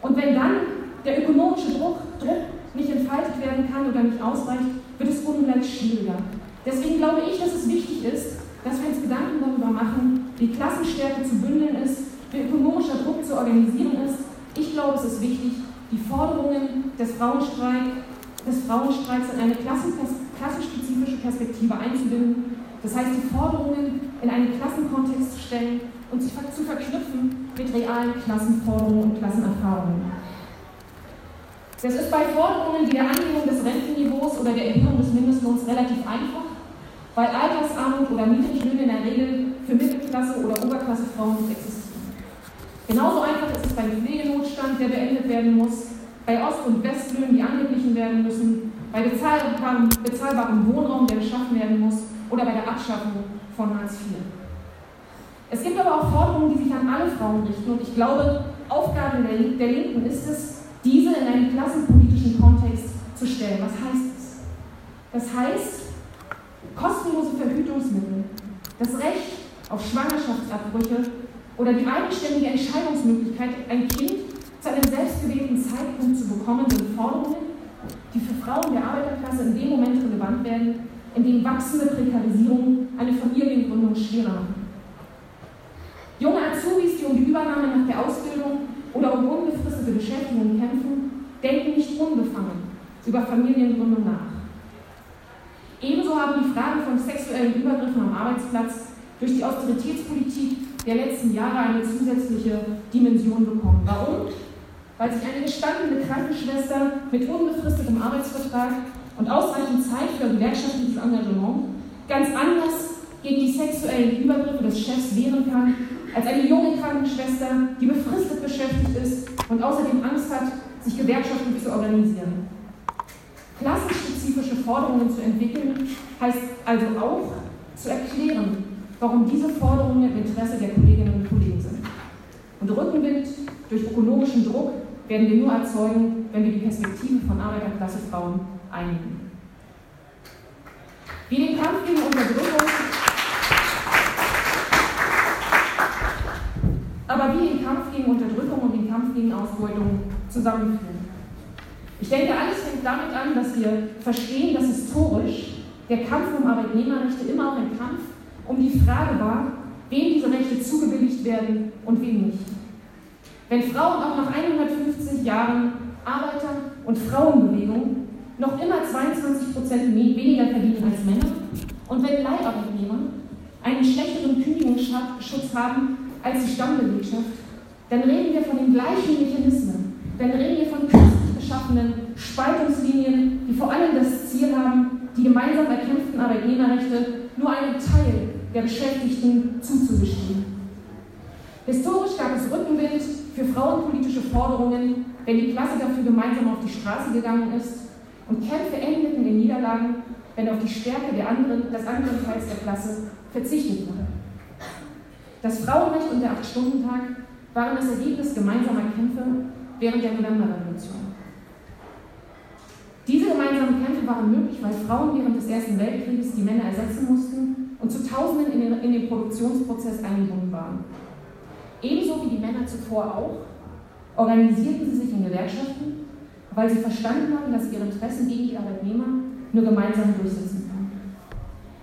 Und wenn dann der ökonomische Druck, Druck nicht entfaltet werden kann oder nicht ausreicht, wird es ungleich schwieriger. Deswegen glaube ich, dass es wichtig ist, dass wir uns Gedanken darüber machen, wie Klassenstärke zu bündeln ist, wie ökonomischer Druck zu organisieren ist. Ich glaube, es ist wichtig, die Forderungen des, Frauenstreik, des Frauenstreiks in eine klassenspezifische Perspektive einzubinden. Das heißt, die Forderungen in einen Klassenkontext zu stellen und sie zu verknüpfen mit realen Klassenforderungen und Klassenerfahrungen. Das ist bei Forderungen wie der Anhebung des Rentenniveaus oder der Erhöhung des Mindestlohns relativ einfach, weil Altersarmut oder Niedriglöhne in der Regel für Mittelklasse- oder Oberklassefrauen existieren. Genauso einfach ist es beim Pflegenotstand, der beendet werden muss, bei Ost- und Westlöhnen, die angeglichen werden müssen, bei bezahlbarem, bezahlbarem Wohnraum, der geschaffen werden muss, oder bei der Abschaffung von Hartz IV. Es gibt aber auch Forderungen, die sich an alle Frauen richten, und ich glaube, Aufgabe der, der Linken ist es, diese in einen klassenpolitischen Kontext zu stellen. Was heißt es? Das heißt, kostenlose Verhütungsmittel, das Recht auf Schwangerschaftsabbrüche oder die eigenständige Entscheidungsmöglichkeit, ein Kind zu einem selbstgewählten Zeitpunkt zu bekommen, sind Forderungen, die für Frauen der Arbeiterklasse in dem Moment relevant werden, in dem wachsende Prekarisierung eine Familiengründung schwerer machen. Junge Azubis, die um die Übernahme nach der Ausbildung oder um unbefristete Beschäftigung kämpfen, denken nicht unbefangen über Familiengründung nach. Ebenso haben die Fragen von sexuellen Übergriffen am Arbeitsplatz durch die Austeritätspolitik der letzten Jahre eine zusätzliche Dimension bekommen. Warum? Weil sich eine gestandene Krankenschwester mit unbefristetem Arbeitsvertrag und ausreichend Zeit für gewerkschaftliches Engagement ganz anders gegen die sexuellen Übergriffe des Chefs wehren kann, als eine junge Krankenschwester, die befristet beschäftigt ist und außerdem Angst hat, sich gewerkschaftlich zu organisieren. Klassenspezifische Forderungen zu entwickeln, heißt also auch zu erklären, warum diese Forderungen im Interesse der Kolleginnen und Kollegen sind. Und Rückenwind durch ökonomischen Druck werden wir nur erzeugen, wenn wir die Perspektive von Arbeiterklasse Frauen einnehmen. Wie den Kampf gegen Unterdrückung, aber wie den Kampf gegen Unterdrückung und den Kampf gegen Ausbeutung zusammenführen. Ich denke, alles fängt damit an, dass wir verstehen, dass historisch der Kampf um Arbeitnehmerrechte immer auch ein Kampf um die Frage war, wem diese Rechte zugebilligt werden und wem nicht. Wenn Frauen auch nach 150 Jahren Arbeiter- und Frauenbewegung noch immer 22 Prozent weniger verdienen als Männer und wenn Leiharbeitnehmer einen schlechteren Kündigungsschutz haben als die Stammbelegschaft, dann reden wir von den gleichen Mechanismen. Dann reden wir von künstlich geschaffenen Spaltungslinien, die vor allem das Ziel haben, die gemeinsam erkämpften Arbeitnehmerrechte nur einem Teil der Beschäftigten zuzugestehen. Historisch gab es Rückenwind für frauenpolitische Forderungen, wenn die Klasse dafür gemeinsam auf die Straße gegangen ist und Kämpfe endeten in Niederlagen, wenn auf die Stärke der anderen, des anderen Teils der Klasse verzichtet wurde. Das Frauenrecht und der Acht-Stunden-Tag waren das Ergebnis gemeinsamer Kämpfe während der Novemberrevolution. Diese gemeinsamen Kämpfe waren möglich, weil Frauen während des Ersten Weltkrieges die Männer ersetzen mussten und zu Tausenden in den, in den Produktionsprozess eingebunden waren. Ebenso wie die Männer zuvor auch, organisierten sie sich in Gewerkschaften, weil sie verstanden haben, dass ihre Interessen gegen die Arbeitnehmer nur gemeinsam durchsetzen können.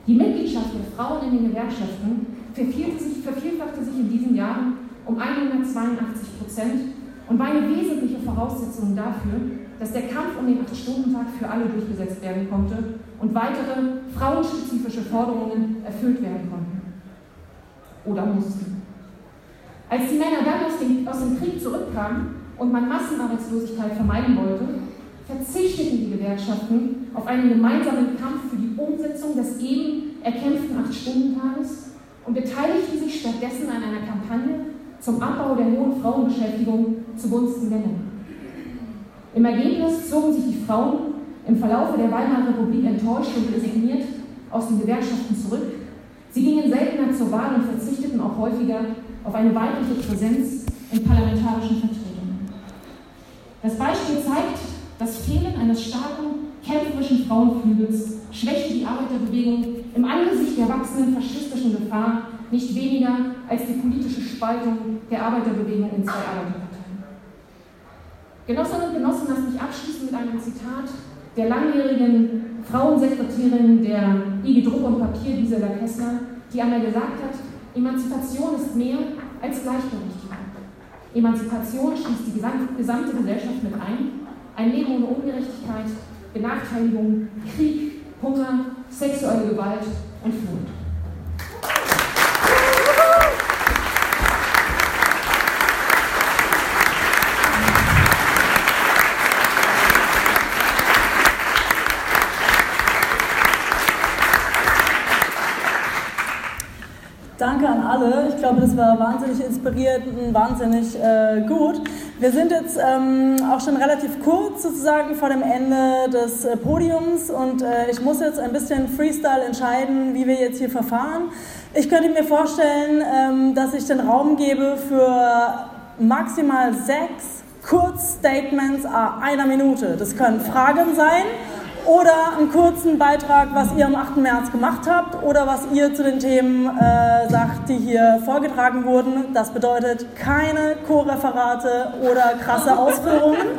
Die Mitgliedschaft der Frauen in den Gewerkschaften vervielfachte sich in diesen Jahren um 182 Prozent und war eine wesentliche Voraussetzung dafür, dass der Kampf um den 8-Stunden-Tag für alle durchgesetzt werden konnte und weitere frauenspezifische Forderungen erfüllt werden konnten. Oder mussten. Als die Männer dann aus dem, aus dem Krieg zurückkamen und man Massenarbeitslosigkeit vermeiden wollte, verzichteten die Gewerkschaften auf einen gemeinsamen Kampf für die Umsetzung des eben erkämpften 8-Stunden-Tages und beteiligten sich stattdessen an einer Kampagne zum Abbau der hohen Frauenbeschäftigung zugunsten der Männer. Im Ergebnis zogen sich die Frauen im Verlaufe der Weimarer Republik enttäuscht und resigniert aus den Gewerkschaften zurück. Sie gingen seltener zur Wahl und verzichteten auch häufiger auf eine weibliche Präsenz in parlamentarischen Vertretungen. Das Beispiel zeigt, das Fehlen eines starken, kämpferischen Frauenflügels schwächte die Arbeiterbewegung im Angesicht der wachsenden faschistischen Gefahr nicht weniger als die politische Spaltung der Arbeiterbewegung in zwei Arbeiterparteien. Genossinnen und Genossen, lasst mich abschließen mit einem Zitat der langjährigen Frauensekretärin der IG Druck und Papier, Gisela Kessler, die einmal gesagt hat, Emanzipation ist mehr als Gleichberechtigung. Emanzipation schließt die gesamte Gesellschaft mit ein. Ein Leben ohne Ungerechtigkeit, Benachteiligung, Krieg, Hunger, sexuelle Gewalt und Flucht. Alle. Ich glaube, das war wahnsinnig inspirierend und wahnsinnig äh, gut. Wir sind jetzt ähm, auch schon relativ kurz sozusagen vor dem Ende des äh, Podiums und äh, ich muss jetzt ein bisschen Freestyle entscheiden, wie wir jetzt hier verfahren. Ich könnte mir vorstellen, ähm, dass ich den Raum gebe für maximal sechs Kurzstatements einer Minute. Das können Fragen sein oder einen kurzen Beitrag, was ihr am 8. März gemacht habt oder was ihr zu den Themen äh, sagt, die hier vorgetragen wurden. Das bedeutet keine Co-Referate oder krasse [laughs] Ausführungen.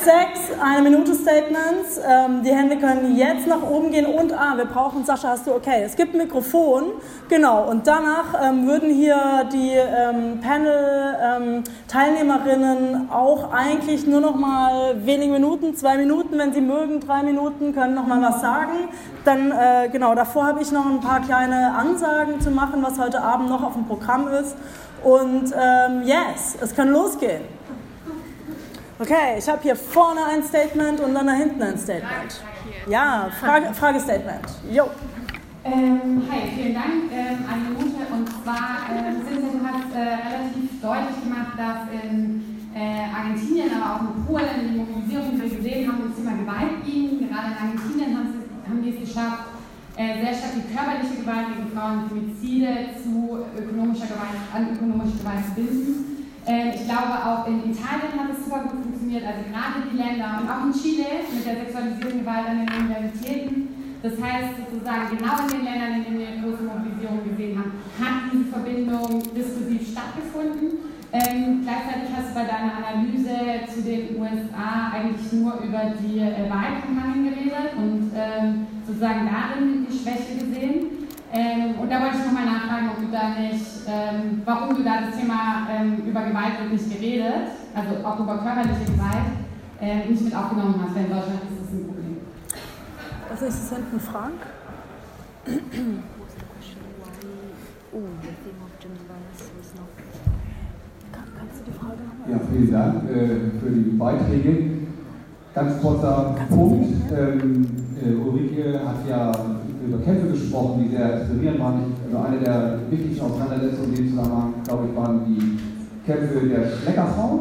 Sechs eine Minute Statements. Ähm, die Hände können jetzt nach oben gehen und ah, wir brauchen, Sascha, hast du okay. Es gibt ein Mikrofon, genau. Und danach ähm, würden hier die ähm, Panel-Teilnehmerinnen ähm, auch eigentlich nur noch mal wenige Minuten, zwei Minuten, wenn sie mögen, drei Minuten Minuten, können noch mal was sagen. Dann, äh, genau, davor habe ich noch ein paar kleine Ansagen zu machen, was heute Abend noch auf dem Programm ist. Und ähm, yes, es kann losgehen. Okay, ich habe hier vorne ein Statement und dann da hinten ein Statement. Ja, Frage, [laughs] Fragestatement. Jo. Ähm, hi, vielen Dank. Ähm, eine Minute. Und zwar, äh, Cynthia, du hast äh, relativ deutlich gemacht, dass in äh, Argentinien, aber auch in Polen, die Mobilisierung, die wir gesehen haben, das Thema Gewalt ging. Gerade in Argentinien haben, die es geschafft, äh, sehr stark die körperliche Gewalt gegen Frauen, Femizide zu ökonomischer Gewalt, an ökonomische Gewalt zu binden. Ähm, ich glaube, auch in Italien hat es super gut funktioniert, also gerade die Länder und auch in Chile mit der sexualisierten Gewalt an den Universitäten. Das heißt sozusagen, genau in den Ländern, in denen wir große Mobilisierung gesehen haben, hat diese Verbindung diskursiv stattgefunden. Ähm, gleichzeitig hast du bei deiner Analyse zu den USA eigentlich nur über die äh, Wahlkampagnen geredet und ähm, sozusagen darin die Schwäche gesehen. Ähm, und da wollte ich nochmal nachfragen, ob du da nicht, ähm, warum du da das Thema ähm, über Gewalt nicht geredet, also auch über körperliche Gewalt, äh, nicht mit aufgenommen hast, weil in Deutschland ist das ein Problem. Als nächstes hinten Frank. Ja, vielen Dank äh, für die Beiträge. Ganz kurzer Punkt. Ähm, äh, Ulrike hat ja über Kämpfe gesprochen, die sehr inspirierend waren. Also eine der wichtigsten Auseinandersetzungen in dem Zusammenhang, glaube ich, waren die Kämpfe der Schleckerfrauen,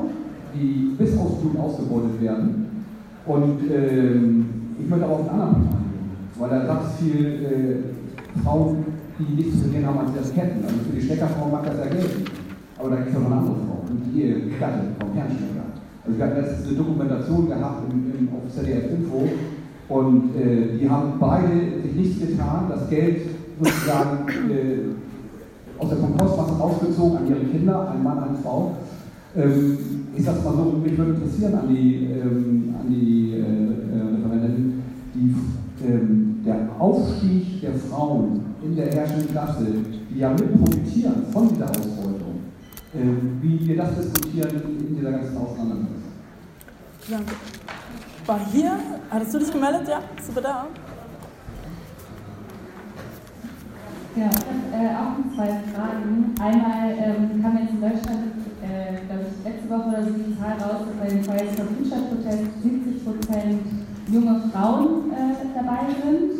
die bis aufs Blut ausgebeutet werden. Und ähm, ich möchte aber auf einen anderen Punkt eingehen, weil da gab es viel äh, Frauen, die nichts zu verlieren haben als ihre Ketten. Also für die Schleckerfrauen mag das ja gelten. Aber da gibt es noch eine andere Frau, und die Gattin vom Kernschläger. Also wir hatten letztens eine Dokumentation gehabt im, im, auf ZDF Info und äh, die haben beide sich nichts getan, das Geld sozusagen äh, aus der Kompostmasse rausgezogen an ihre Kinder, ein Mann, eine Frau. Ähm, ich sag's mal so, mich würde interessieren an die, ähm, an die äh, äh Referentin, die, ähm, der Aufstieg der Frauen in der herrschenden Klasse, die ja mit profitieren von dieser Ausbeutung, wie wir das diskutieren in dieser ganzen Auseinandersetzung. Danke. War hier, hattest du dich gemeldet? Ja, super da. Ja, ich habe äh, auch zwei Fragen. Einmal ähm, kam jetzt in Deutschland, äh, glaube ich, letzte Woche oder so die Zahl raus, dass bei den Fridays for Future Protest 70 Prozent junge Frauen äh, dabei sind.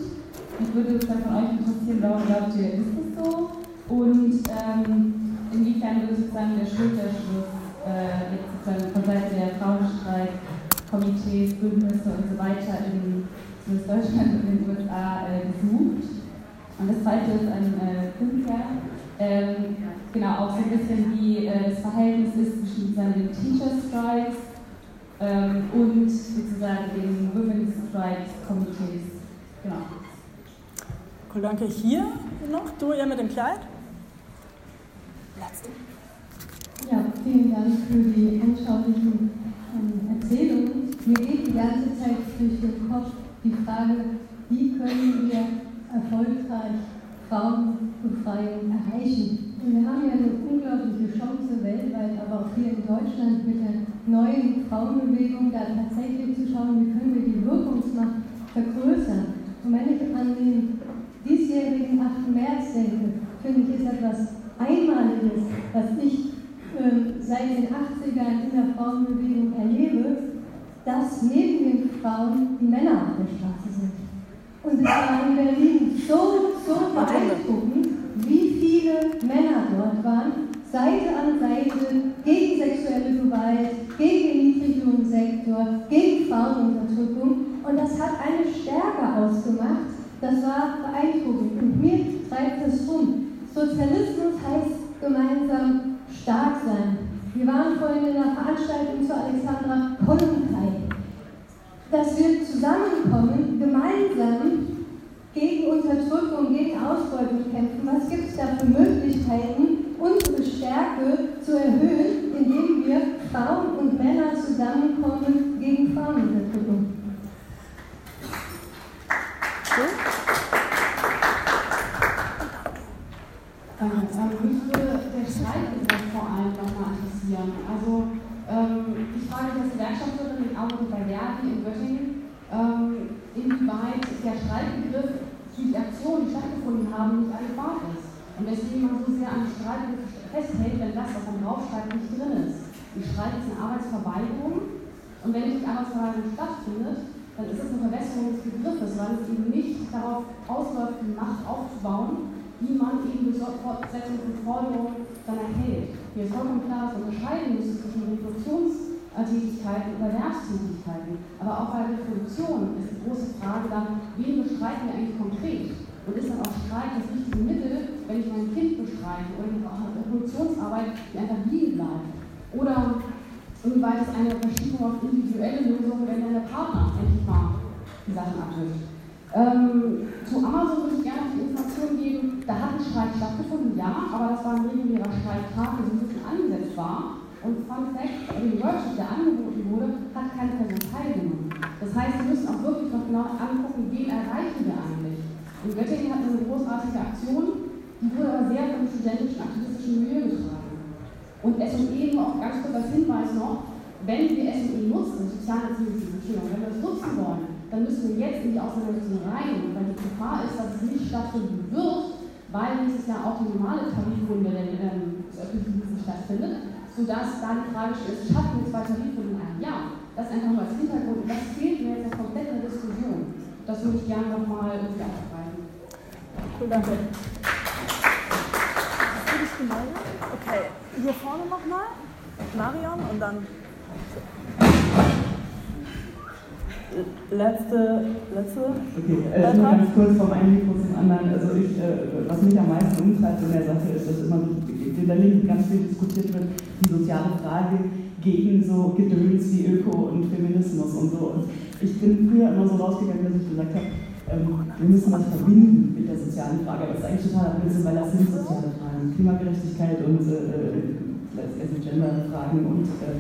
Ich würde es von euch interessieren, warum glaubt ihr, ist das so? Und ähm, inwiefern würde sozusagen der Schulterschluss äh, jetzt sozusagen von Seiten der Frauenstreikkomitees, Bündnisse und so weiter in Deutschland und den USA äh, gesucht. Und das zweite ist an äh, Cynthia. Ähm, genau, auch so ein bisschen wie äh, das Verhältnis ist zwischen den Teacher Strikes ähm, und sozusagen den Women's Strikes Komitees. Genau. Cool, danke. Hier noch, du ja mit dem Kleid. Letzte. Ja, vielen Dank für die anschaulichen ähm, Erzählungen. Mir geht die ganze Zeit durch den Kopf die Frage, wie können wir erfolgreich Frauenbefreiung erreichen. Und wir haben ja eine unglaubliche Chance weltweit, aber auch hier in Deutschland mit der neuen Frauenbewegung da tatsächlich zu schauen, wie können wir die Wirkungsmacht vergrößern. Und wenn ich an den diesjährigen 8. März denke, finde ich, ist etwas Einmaliges, was ich äh, seit den 80ern in der Frauenbewegung erlebe, dass neben den Frauen die Männer auf der Straße sind. Und es war in Berlin so, so beeindruckend, wie viele Männer dort waren, Seite an Seite gegen sexuelle Gewalt, gegen den Niedriglohnsektor, gegen Frauenunterdrückung. Und das hat eine Stärke ausgemacht, das war beeindruckend. Und mir treibt es rum. Sozialismus heißt gemeinsam stark sein. Wir waren vorhin in einer Veranstaltung zu Alexandra Kollontai. Dass wir zusammenkommen, gemeinsam gegen Unterdrückung, gegen Ausbeutung kämpfen. Was gibt es da für Möglichkeiten, unsere Stärke zu erhöhen, indem wir Frauen und Männer zusammenkommen gegen Frauenunterdrückung? Ähm, mich würde der Streikbegriff vor allem nochmal interessieren. Also ähm, ich frage mich als Gewerkschafterin in Augen bei Verdi in Göttingen, ähm, inwieweit der Streikbegriff für die Aktionen, die stattgefunden haben, nicht adäquat ist. Und weswegen man so sehr an Streikbegriff festhält, wenn das, was man draufschreibt, nicht drin ist. Ein Streik ist eine Arbeitsverweigerung und wenn nicht die Arbeitsverweigerung stattfindet, dann ist es eine Verwässerung des Begriffes, weil es eben nicht darauf ausläuft, die Macht aufzubauen, die man eben Fortsetzung von Forderungen dann erhält. Mir ist vollkommen klar, dass unterscheiden muss zwischen Revolutionstätigkeiten und Erwerbstätigkeiten. Aber auch bei der Revolution ist die große Frage dann, wen bestreiten wir eigentlich konkret? Und ist dann auch Streik das richtige Mittel, wenn ich mein Kind bestreite oder auch eine Reproduktionsarbeit, die einfach liegen bleibt? Oder inwieweit ist eine Verschiebung auf individuelle Lösungen, wenn dann der Partner endlich mal die Sachen abwischt? Ähm, zu Amazon würde ich gerne noch die Information geben, da hat ein Streik stattgefunden, ja, aber das war ein regulärer Streiktag, der so ein bisschen angesetzt war. Und Fun Fact, der Workshop, der angeboten wurde, hat keine Person teilgenommen. Das heißt, wir müssen auch wirklich noch genau angucken, wen erreichen wir eigentlich. Und Göttingen hat eine großartige Aktion, die wurde aber sehr vom studentischen aktivistischen Milieu getragen. Und SME, nur auch ganz kurz als Hinweis noch, wenn wir SME nutzen, soziale Entschuldigung, wenn wir das nutzen wollen, dann müssen wir jetzt in die Auseinandersetzung rein, weil die Gefahr ist, dass es nicht stattfinden wird, weil nächstes Jahr auch die normale Tarifrunde ähm, des öffentlichen Dienstes stattfindet, sodass da die Frage stellt, schaffen wir zwei Tarifrunden in einem Jahr? Das einfach nur als Hintergrund und das fehlt mir jetzt komplett in der Diskussion. Das würde ich gerne nochmal irgendwie aufgreifen. Cool, danke. Okay, hier vorne nochmal. Marion und dann letzte, letzte. Okay, äh, nur ganz kurz vom einen Mikro zum anderen. Also ich, äh, was mich am meisten umtreibt in der Sache ist, dass immer so in Berlin ganz viel diskutiert wird, die soziale Frage gegen so Gedöns wie Öko und Feminismus und so. Und ich bin früher immer so rausgegangen, dass ich gesagt habe, ähm, wir müssen das verbinden mit der sozialen Frage. Das ist eigentlich total Blödsinn, weil das sind soziale Fragen. Klimagerechtigkeit und äh, äh Genderfragen und äh,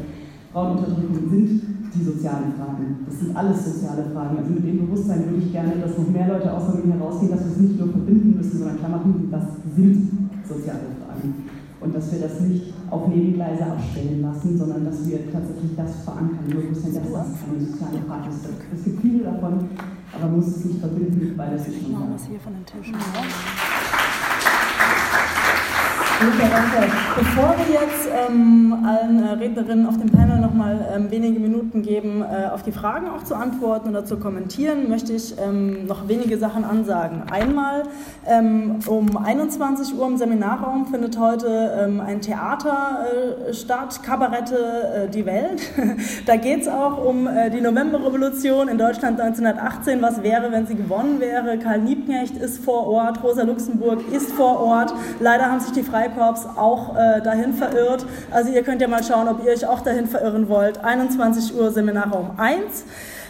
Frauenunterdrückung sind die sozialen Fragen. Das sind alles soziale Fragen. Also mit dem Bewusstsein würde ich gerne, dass noch mehr Leute außer mir herausgehen, dass wir es nicht nur verbinden müssen, sondern klar machen, das sind soziale Fragen. Und dass wir das nicht auf Nebengleise abstellen lassen, sondern dass wir tatsächlich das verankern, Bewusstsein, dass das eine soziale Frage ist. Es gibt viele davon, aber man muss es nicht verbinden, weil das ist schon was hier von den Tischen. Super, danke. Bevor wir jetzt ähm, allen äh, Rednerinnen auf dem Panel nochmal ähm, wenige Minuten geben, äh, auf die Fragen auch zu antworten oder zu kommentieren, möchte ich ähm, noch wenige Sachen ansagen. Einmal ähm, um 21 Uhr im Seminarraum findet heute ähm, ein Theater äh, statt, Kabarette äh, Die Welt. [laughs] da geht es auch um äh, die Novemberrevolution in Deutschland 1918. Was wäre, wenn sie gewonnen wäre? Karl Liebknecht ist vor Ort, Rosa Luxemburg ist vor Ort. Leider haben sich die Freie Freikorps auch äh, dahin verirrt. Also ihr könnt ja mal schauen, ob ihr euch auch dahin verirren wollt. 21 Uhr Seminarraum 1.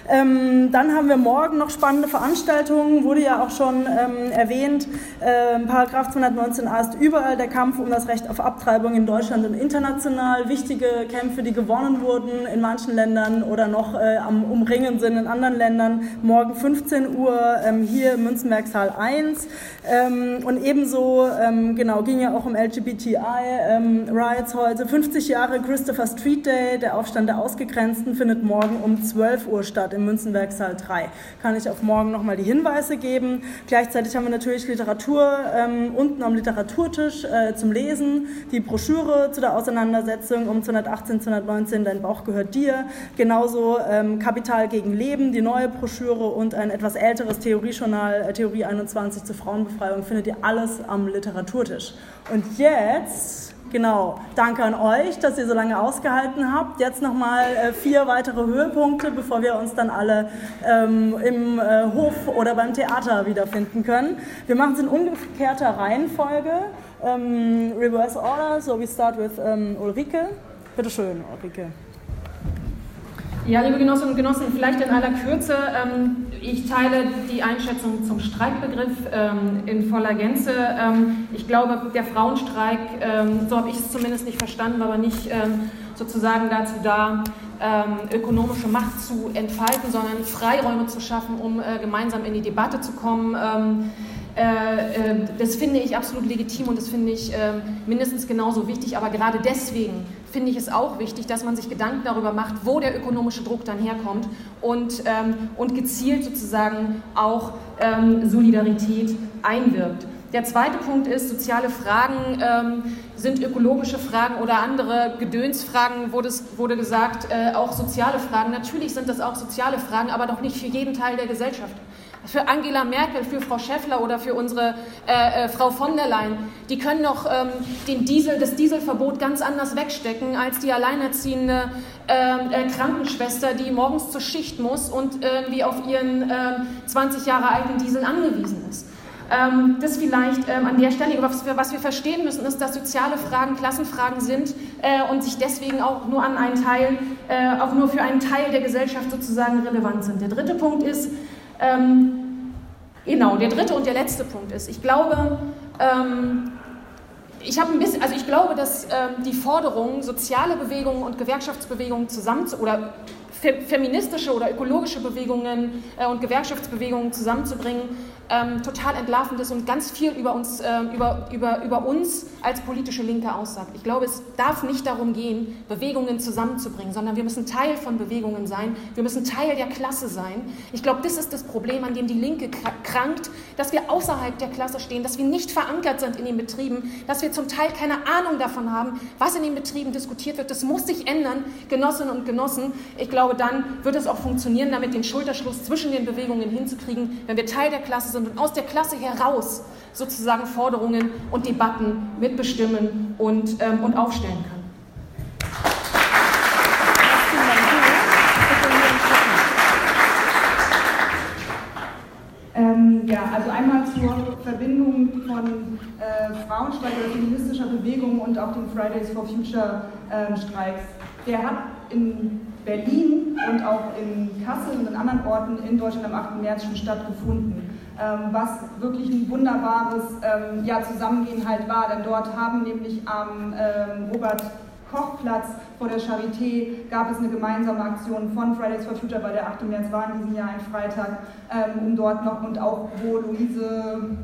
Ähm, dann haben wir morgen noch spannende Veranstaltungen, wurde ja auch schon ähm, erwähnt. Ähm, Paragraph 219a ist überall der Kampf um das Recht auf Abtreibung in Deutschland und international. Wichtige Kämpfe, die gewonnen wurden in manchen Ländern oder noch äh, am Umringen sind in anderen Ländern. Morgen 15 Uhr ähm, hier im Münzenbergsaal 1. Ähm, und ebenso, ähm, genau, ging ja auch um LGBTI-Rights heute. 50 Jahre Christopher Street Day, der Aufstand der Ausgegrenzten, findet morgen um 12 Uhr statt im Münzenbergsaal 3. Kann ich auf morgen nochmal die Hinweise geben. Gleichzeitig haben wir natürlich Literatur ähm, unten am Literaturtisch äh, zum Lesen, die Broschüre zu der Auseinandersetzung um 218, 219, Dein Bauch gehört dir. Genauso ähm, Kapital gegen Leben, die neue Broschüre und ein etwas älteres Theoriejournal, äh, Theorie 21 zur Frauenbefreiung, findet ihr alles am Literaturtisch. Und jetzt Genau, danke an euch, dass ihr so lange ausgehalten habt. Jetzt nochmal äh, vier weitere Höhepunkte, bevor wir uns dann alle ähm, im äh, Hof oder beim Theater wiederfinden können. Wir machen es in umgekehrter Reihenfolge. Ähm, reverse Order, so we start with ähm, Ulrike. Bitte schön, Ulrike. Ja, liebe Genossinnen und Genossen, vielleicht in aller Kürze. Ähm, ich teile die Einschätzung zum Streikbegriff ähm, in voller Gänze. Ähm, ich glaube, der Frauenstreik, so habe ich es zumindest nicht verstanden, war aber nicht sozusagen dazu da, ökonomische Macht zu entfalten, sondern Freiräume zu schaffen, um äh, gemeinsam in die Debatte zu kommen. Äh, das finde ich absolut legitim und das finde ich mindestens genauso wichtig. Aber gerade deswegen finde ich es auch wichtig, dass man sich Gedanken darüber macht, wo der ökonomische Druck dann herkommt und, ähm, und gezielt sozusagen auch ähm, Solidarität einwirkt. Der zweite Punkt ist, soziale Fragen ähm, sind ökologische Fragen oder andere Gedönsfragen, wurde, es, wurde gesagt, äh, auch soziale Fragen. Natürlich sind das auch soziale Fragen, aber doch nicht für jeden Teil der Gesellschaft für Angela Merkel, für Frau Schäffler oder für unsere äh, äh, Frau von der Leyen. Die können doch ähm, den Diesel, das Dieselverbot ganz anders wegstecken als die alleinerziehende ähm, äh, Krankenschwester, die morgens zur Schicht muss und irgendwie auf ihren 20 ähm, Jahre alten Diesel angewiesen ist. Ähm, das vielleicht ähm, an der Stelle, was wir, was wir verstehen müssen, ist, dass soziale Fragen Klassenfragen sind äh, und sich deswegen auch nur an einen Teil, äh, auch nur für einen Teil der Gesellschaft sozusagen relevant sind. Der dritte Punkt ist, ähm, genau, der dritte und der letzte Punkt ist, ich glaube, ähm, ich habe ein bisschen, also ich glaube, dass ähm, die Forderung, soziale Bewegungen und Gewerkschaftsbewegungen zusammen zu, oder fe feministische oder ökologische Bewegungen äh, und Gewerkschaftsbewegungen zusammenzubringen, ähm, total entlarvend ist und ganz viel über uns, äh, über, über, über uns als politische Linke aussagt. Ich glaube, es darf nicht darum gehen, Bewegungen zusammenzubringen, sondern wir müssen Teil von Bewegungen sein. Wir müssen Teil der Klasse sein. Ich glaube, das ist das Problem, an dem die Linke krankt, dass wir außerhalb der Klasse stehen, dass wir nicht verankert sind in den Betrieben, dass wir zum Teil keine Ahnung davon haben, was in den Betrieben diskutiert wird. Das muss sich ändern, Genossinnen und Genossen. Ich glaube, dann wird es auch funktionieren, damit den Schulterschluss zwischen den Bewegungen hinzukriegen, wenn wir Teil der Klasse sind und aus der Klasse heraus sozusagen Forderungen und Debatten mitbestimmen und, ähm, und aufstellen können. Ähm, ja, also einmal zur Verbindung von äh, Frauenstreik oder feministischer Bewegung und auch den Fridays for Future äh. Der hat in Berlin und auch in Kassel und in anderen Orten in Deutschland am 8. März schon stattgefunden. Ähm, was wirklich ein wunderbares ähm, ja, Zusammengehen halt war, denn dort haben nämlich am ähm, Robert Kochplatz vor der Charité gab es eine gemeinsame Aktion von Fridays for Future, weil der 8. März war in diesem Jahr ein Freitag, um dort noch und auch wo Luise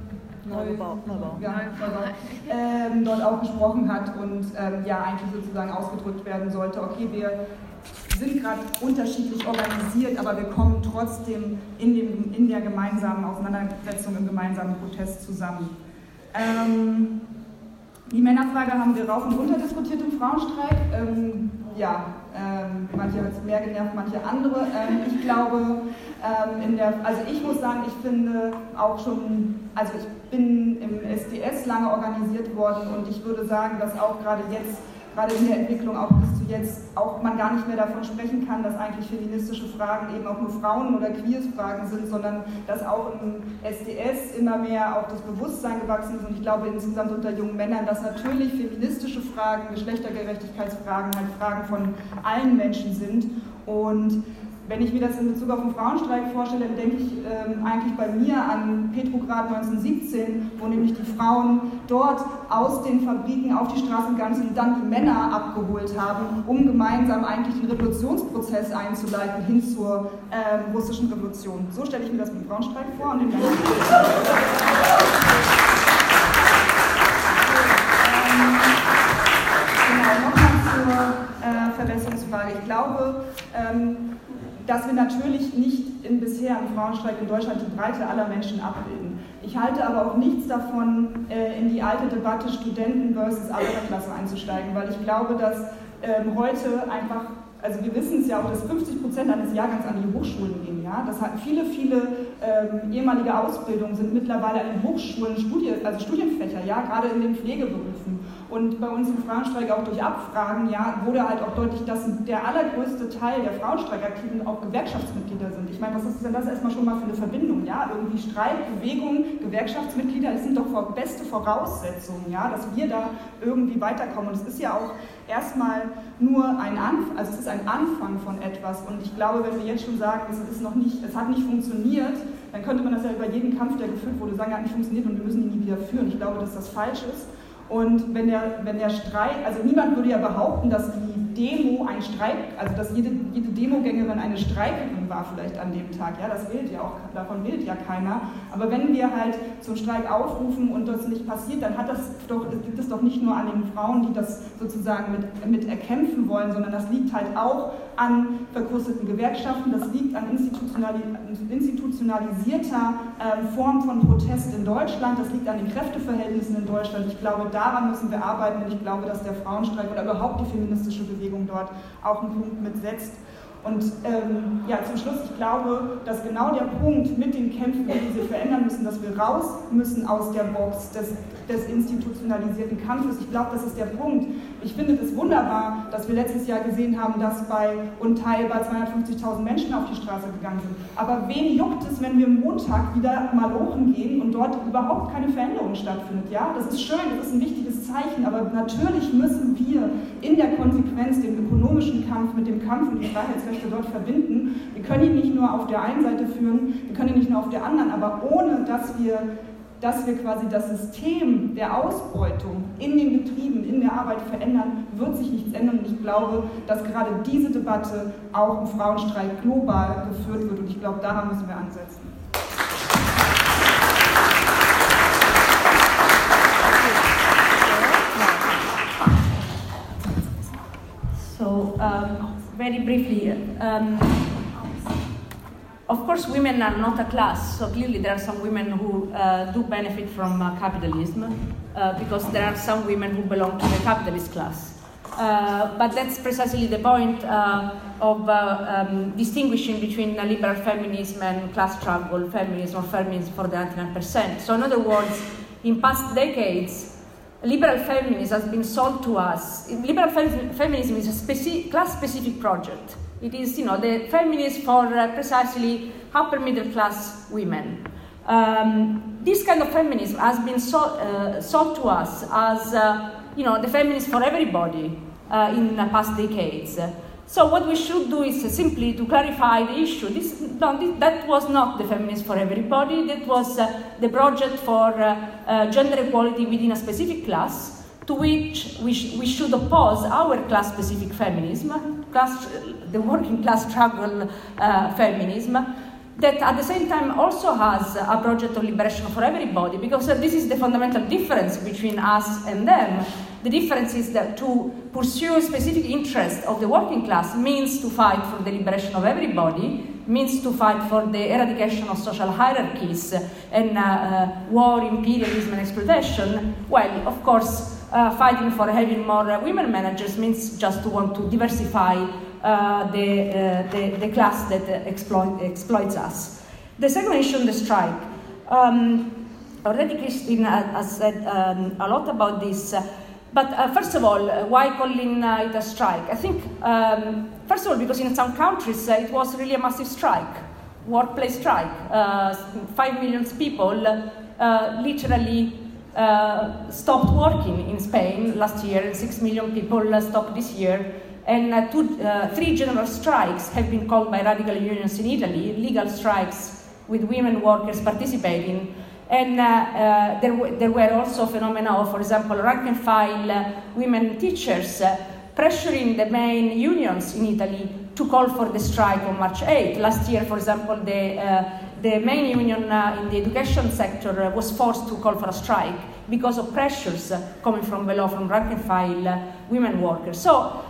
Neubau, Neubau. Ja, Neubau, ähm, dort auch gesprochen hat und ähm, ja eigentlich sozusagen ausgedrückt werden sollte, okay, wir sind gerade unterschiedlich organisiert, aber wir kommen trotzdem in, dem, in der gemeinsamen Auseinandersetzung, im gemeinsamen Protest zusammen. Ähm, die Männerfrage haben wir rauf und runter diskutiert im Frauenstreik. Ähm, ja, ähm, manche hat es mehr genervt, manche andere. Ähm, ich glaube, ähm, der, also ich muss sagen, ich finde auch schon, also ich bin im SDS lange organisiert worden und ich würde sagen, dass auch gerade jetzt gerade in der Entwicklung auch bis zu jetzt auch man gar nicht mehr davon sprechen kann, dass eigentlich feministische Fragen eben auch nur Frauen- oder Queers-Fragen sind, sondern dass auch im SDS immer mehr auch das Bewusstsein gewachsen ist. Und ich glaube insgesamt unter jungen Männern, dass natürlich feministische Fragen, Geschlechtergerechtigkeitsfragen halt Fragen von allen Menschen sind. Und wenn ich mir das in Bezug auf den Frauenstreik vorstelle, dann denke ich ähm, eigentlich bei mir an Petrograd 1917, wo nämlich die Frauen dort aus den Fabriken auf die Straßen gegangen und dann die Männer abgeholt haben, um gemeinsam eigentlich den Revolutionsprozess einzuleiten hin zur ähm, russischen Revolution. So stelle ich mir das mit dem Frauenstreik vor und den Männern. Genau, nochmal zur äh, Verbesserungsfrage. Ich glaube, ähm, dass wir natürlich nicht im bisherigen Frauenstreik in Deutschland die Breite aller Menschen abbilden. Ich halte aber auch nichts davon, äh, in die alte Debatte Studenten versus Arbeiterklasse einzusteigen, weil ich glaube, dass ähm, heute einfach also wir wissen es ja auch, dass 50 Prozent eines Jahrgangs an die Hochschulen gehen. Ja? Das hat viele, viele ähm, ehemalige Ausbildungen sind mittlerweile an den Hochschulen Studie, also Studienfächer, ja, gerade in den Pflegeberufen. Und bei uns im Frauenstreik auch durch Abfragen ja, wurde halt auch deutlich, dass der allergrößte Teil der Frauenstreikaktiven auch Gewerkschaftsmitglieder sind. Ich meine, was ist denn das erstmal schon mal für eine Verbindung? Ja? Irgendwie Streik, Bewegung, Gewerkschaftsmitglieder, das sind doch beste Voraussetzungen, ja, dass wir da irgendwie weiterkommen. Und es ist ja auch erstmal nur ein Anfang, also es ist ein Anfang von etwas. Und ich glaube, wenn wir jetzt schon sagen, es ist noch nicht, es hat nicht funktioniert, dann könnte man das ja über jeden Kampf, der geführt wurde, sagen, er hat nicht funktioniert und wir müssen ihn nie wieder führen. Ich glaube, dass das falsch ist. Und wenn der, wenn der Streik, also niemand würde ja behaupten, dass die Demo ein Streik, also dass jede, jede Demogängerin eine Streikerin war vielleicht an dem Tag. Ja, das wählt ja auch, davon wählt ja keiner. Aber wenn wir halt zum Streik aufrufen und das nicht passiert, dann hat das doch, liegt es doch nicht nur an den Frauen, die das sozusagen mit, mit erkämpfen wollen, sondern das liegt halt auch an verkrusteten Gewerkschaften, das liegt an institutionalisierter äh, Form von Protest in Deutschland, das liegt an den Kräfteverhältnissen in Deutschland. Ich glaube, daran müssen wir arbeiten und ich glaube, dass der Frauenstreik oder überhaupt die feministische Bewegung dort auch einen Punkt mitsetzt. Und ähm, ja, zum Schluss, ich glaube, dass genau der Punkt mit den Kämpfen, die sie verändern müssen, dass wir raus müssen aus der Box des, des institutionalisierten Kampfes. Ich glaube, das ist der Punkt. Ich finde es wunderbar, dass wir letztes Jahr gesehen haben, dass bei unteilbar 250.000 Menschen auf die Straße gegangen sind. Aber wen juckt es, wenn wir Montag wieder mal hochen gehen und dort überhaupt keine Veränderung stattfindet? Ja, das ist schön, das ist ein wichtiges Zeichen, aber natürlich müssen wir in der Konsequenz den ökonomischen Kampf mit dem Kampf um die Freiheitsrechte dort verbinden. Wir können ihn nicht nur auf der einen Seite führen, wir können ihn nicht nur auf der anderen, aber ohne dass wir dass wir quasi das System der Ausbeutung in den Betrieben, in der Arbeit verändern, wird sich nichts ändern. Und ich glaube, dass gerade diese Debatte auch im Frauenstreik global geführt wird. Und ich glaube, daran müssen wir ansetzen. So, um, very briefly, um, Of course, women are not a class, so clearly there are some women who uh, do benefit from uh, capitalism uh, because there are some women who belong to the capitalist class. Uh, but that's precisely the point uh, of uh, um, distinguishing between liberal feminism and class struggle feminism or feminism for the 99%. So, in other words, in past decades, liberal feminism has been sold to us. Liberal feminism is a speci- class specific project. It is, you know, the feminist for uh, precisely upper middle class women. Um, this kind of feminism has been so, uh, sold to us as, uh, you know, the feminist for everybody uh, in the past decades. So what we should do is simply to clarify the issue. This, no, that was not the feminist for everybody. That was uh, the project for uh, gender equality within a specific class to which we, sh- we should oppose our class specific feminism, class, the working class struggle uh, feminism, that at the same time also has a project of liberation for everybody, because uh, this is the fundamental difference between us and them. The difference is that to pursue specific interest of the working class means to fight for the liberation of everybody, means to fight for the eradication of social hierarchies and uh, uh, war, imperialism, and exploitation. Well, of course, uh, fighting for having more uh, women managers means just to want to diversify the, uh, the, the, class that exploit, exploits us. The second issue, the strike. Um, already Christine has said um, a lot about this. But uh, first of all, uh, why calling uh, it a strike? I think, um, first of all, because in some countries it was really a massive strike, workplace strike. Five million people literally uh, stopped working in Spain last year, and six million people uh, stopped this year. And uh, two, uh, three general strikes have been called by radical unions in Italy, legal strikes with women workers participating. And uh, uh, there, w- there were also phenomena of, for example, rank and file women teachers pressuring the main unions in Italy to call for the strike on March 8. Last year, for example, the the main union uh, in the education sector uh, was forced to call for a strike because of pressures uh, coming from below, from rank and file women workers. So,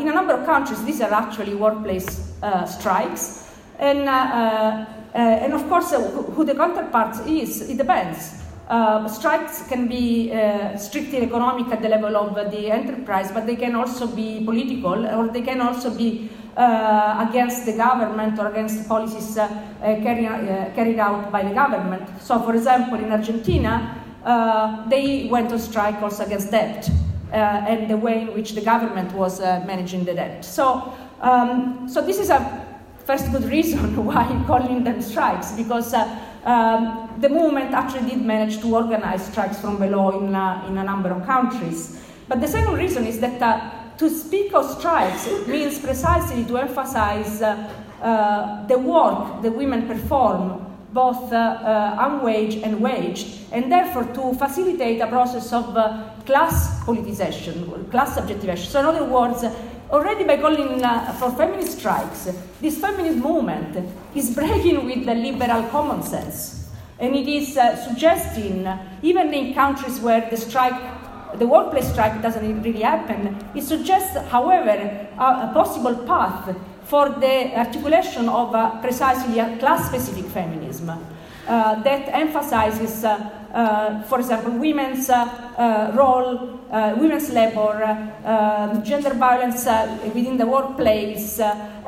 in a number of countries, these are actually workplace strikes. And, and of course, who the counterpart is, it depends. Uh, strikes can be uh, strictly economic at the level of uh, the enterprise, but they can also be political, or they can also be uh, against the government or against policies uh, carry, uh, carried out by the government. So, for example, in Argentina, they went on strike also against debt and the way in which the government was managing the debt. So, um, so this is a first good reason [laughs] why calling them strikes because uh, um, the movement actually did manage to organize strikes from below in, uh, in a number of countries. But the second reason is that uh, to speak of strikes [laughs] means precisely to emphasize uh, uh, the work that women perform, both uh, uh unwaged and waged, and therefore to facilitate a process of uh, class politicization, class subjectivation. So, in other words, already by calling uh, for feminist strikes, this feminist movement is breaking with the liberal common sense. And it is suggesting, even in countries where the strike the workplace strike doesn't really happen. It suggests, however, a, a possible path for the articulation of precisely a class specific feminism. uh, that emphasizes, uh, uh, for example, women's role, women's labor, um, gender violence within the workplace,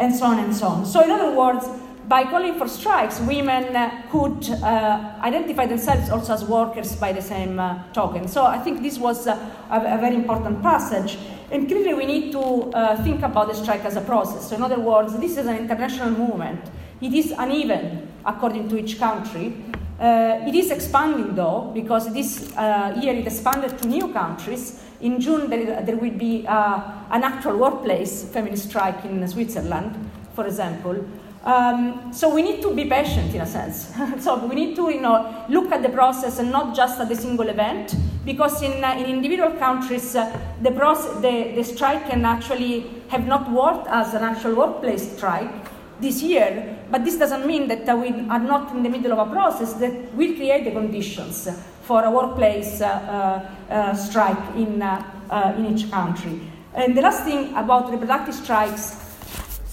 and so on and so on. So, in other words, by calling for strikes, women uh, could uh, identify themselves also as workers by the same uh, token. So I think this was a, a, very important passage. And clearly, we need to think about the strike as a process. So, in other words, this is an international movement. It is uneven according to each country. Uh, it is expanding though, because this uh, year it expanded to new countries. In June, there, there will be uh, an actual workplace feminist strike in Switzerland, for example. Um, so we need to be patient in a sense. [laughs] so we need to you know, look at the process and not just at the single event, because in, uh, in individual countries, uh, the, the, the strike can actually have not worked as an actual workplace strike this year, but this doesn't mean that uh, we are not in the middle of a process that will create the conditions for a workplace uh, uh, strike in, in each country. And the last thing about reproductive strikes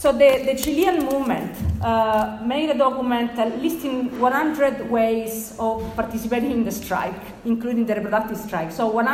so the, the Chilean movement uh, made a document listing 100 ways of participating in the strike, including the reproductive strike. So, one,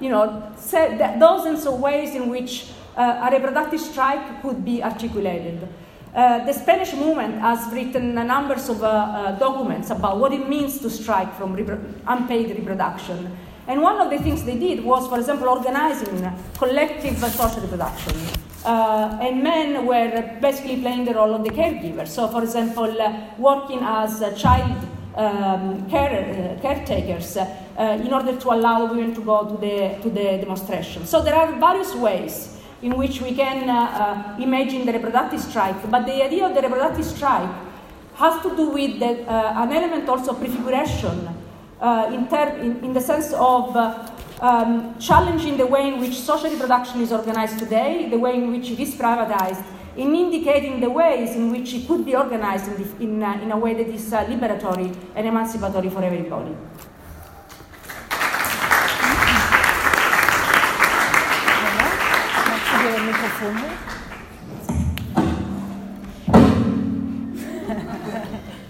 you know, dozens of ways in which uh, a reproductive strike could be articulated. Uh, the Spanish movement has written a number of uh, uh, documents about what it means to strike from repro- unpaid reproduction. And one of the things they did was, for example, organizing collective social reproduction. Uh, and men were basically playing the role of the caregiver. So, for example, uh, working as child um, care, caretakers in order to allow women to go to the, to the demonstration. So, there are various ways in which we can uh, uh, imagine the reproductive strike. But the idea of the reproductive strike has to do with the, uh, an element also of prefiguration uh, in, ter- in, in, the sense of uh, um, challenging the way in which social reproduction is organized today, the way in which it is privatized, in indicating the ways in which it could be organized in, the, in, uh, in a way that is liberatory and emancipatory for everybody.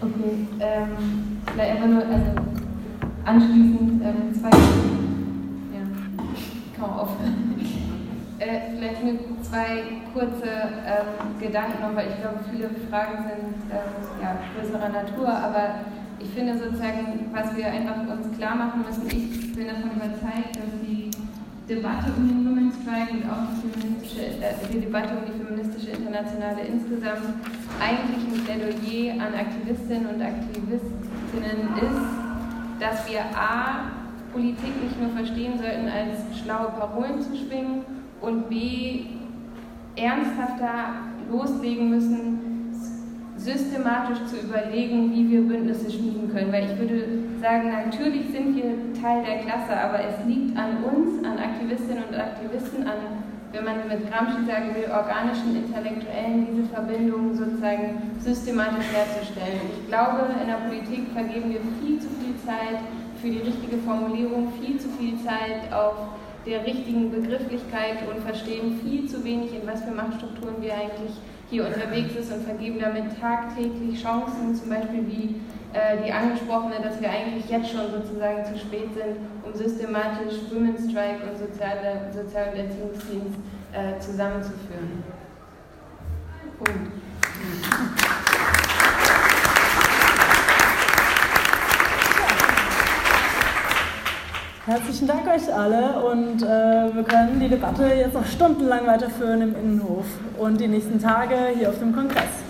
Okay, ähm, vielleicht einfach nur, also anschließend ähm, zwei, aufhören. [laughs] Äh, vielleicht nur zwei kurze ähm, Gedanken noch, weil ich glaube, viele Fragen sind ähm, ja, größerer Natur, aber ich finde sozusagen, was wir einfach uns klar machen müssen, ich bin davon überzeugt, dass die Debatte um den Women's Strike und auch die, feministische, äh, die Debatte um die feministische Internationale insgesamt eigentlich ein Plädoyer an Aktivistinnen und Aktivistinnen ist, dass wir A, Politik nicht nur verstehen sollten, als schlaue Parolen zu schwingen und B, ernsthafter loslegen müssen, systematisch zu überlegen, wie wir Bündnisse schmieden können. Weil ich würde sagen, natürlich sind wir Teil der Klasse, aber es liegt an uns, an Aktivistinnen und Aktivisten, an, wenn man mit Gramsci sagen will, organischen Intellektuellen, diese Verbindungen sozusagen systematisch herzustellen. Ich glaube, in der Politik vergeben wir viel zu viel Zeit für die richtige Formulierung, viel zu viel Zeit auf der richtigen Begrifflichkeit und verstehen viel zu wenig, in was für Machtstrukturen wir eigentlich hier unterwegs ist und vergeben damit tagtäglich Chancen, zum Beispiel wie äh, die angesprochene, dass wir eigentlich jetzt schon sozusagen zu spät sind, um systematisch Women's Strike und soziale, Sozial- und Erziehungsdienst äh, zusammenzuführen. Punkt. Herzlichen Dank euch alle und äh, wir können die Debatte jetzt noch stundenlang weiterführen im Innenhof und die nächsten Tage hier auf dem Kongress.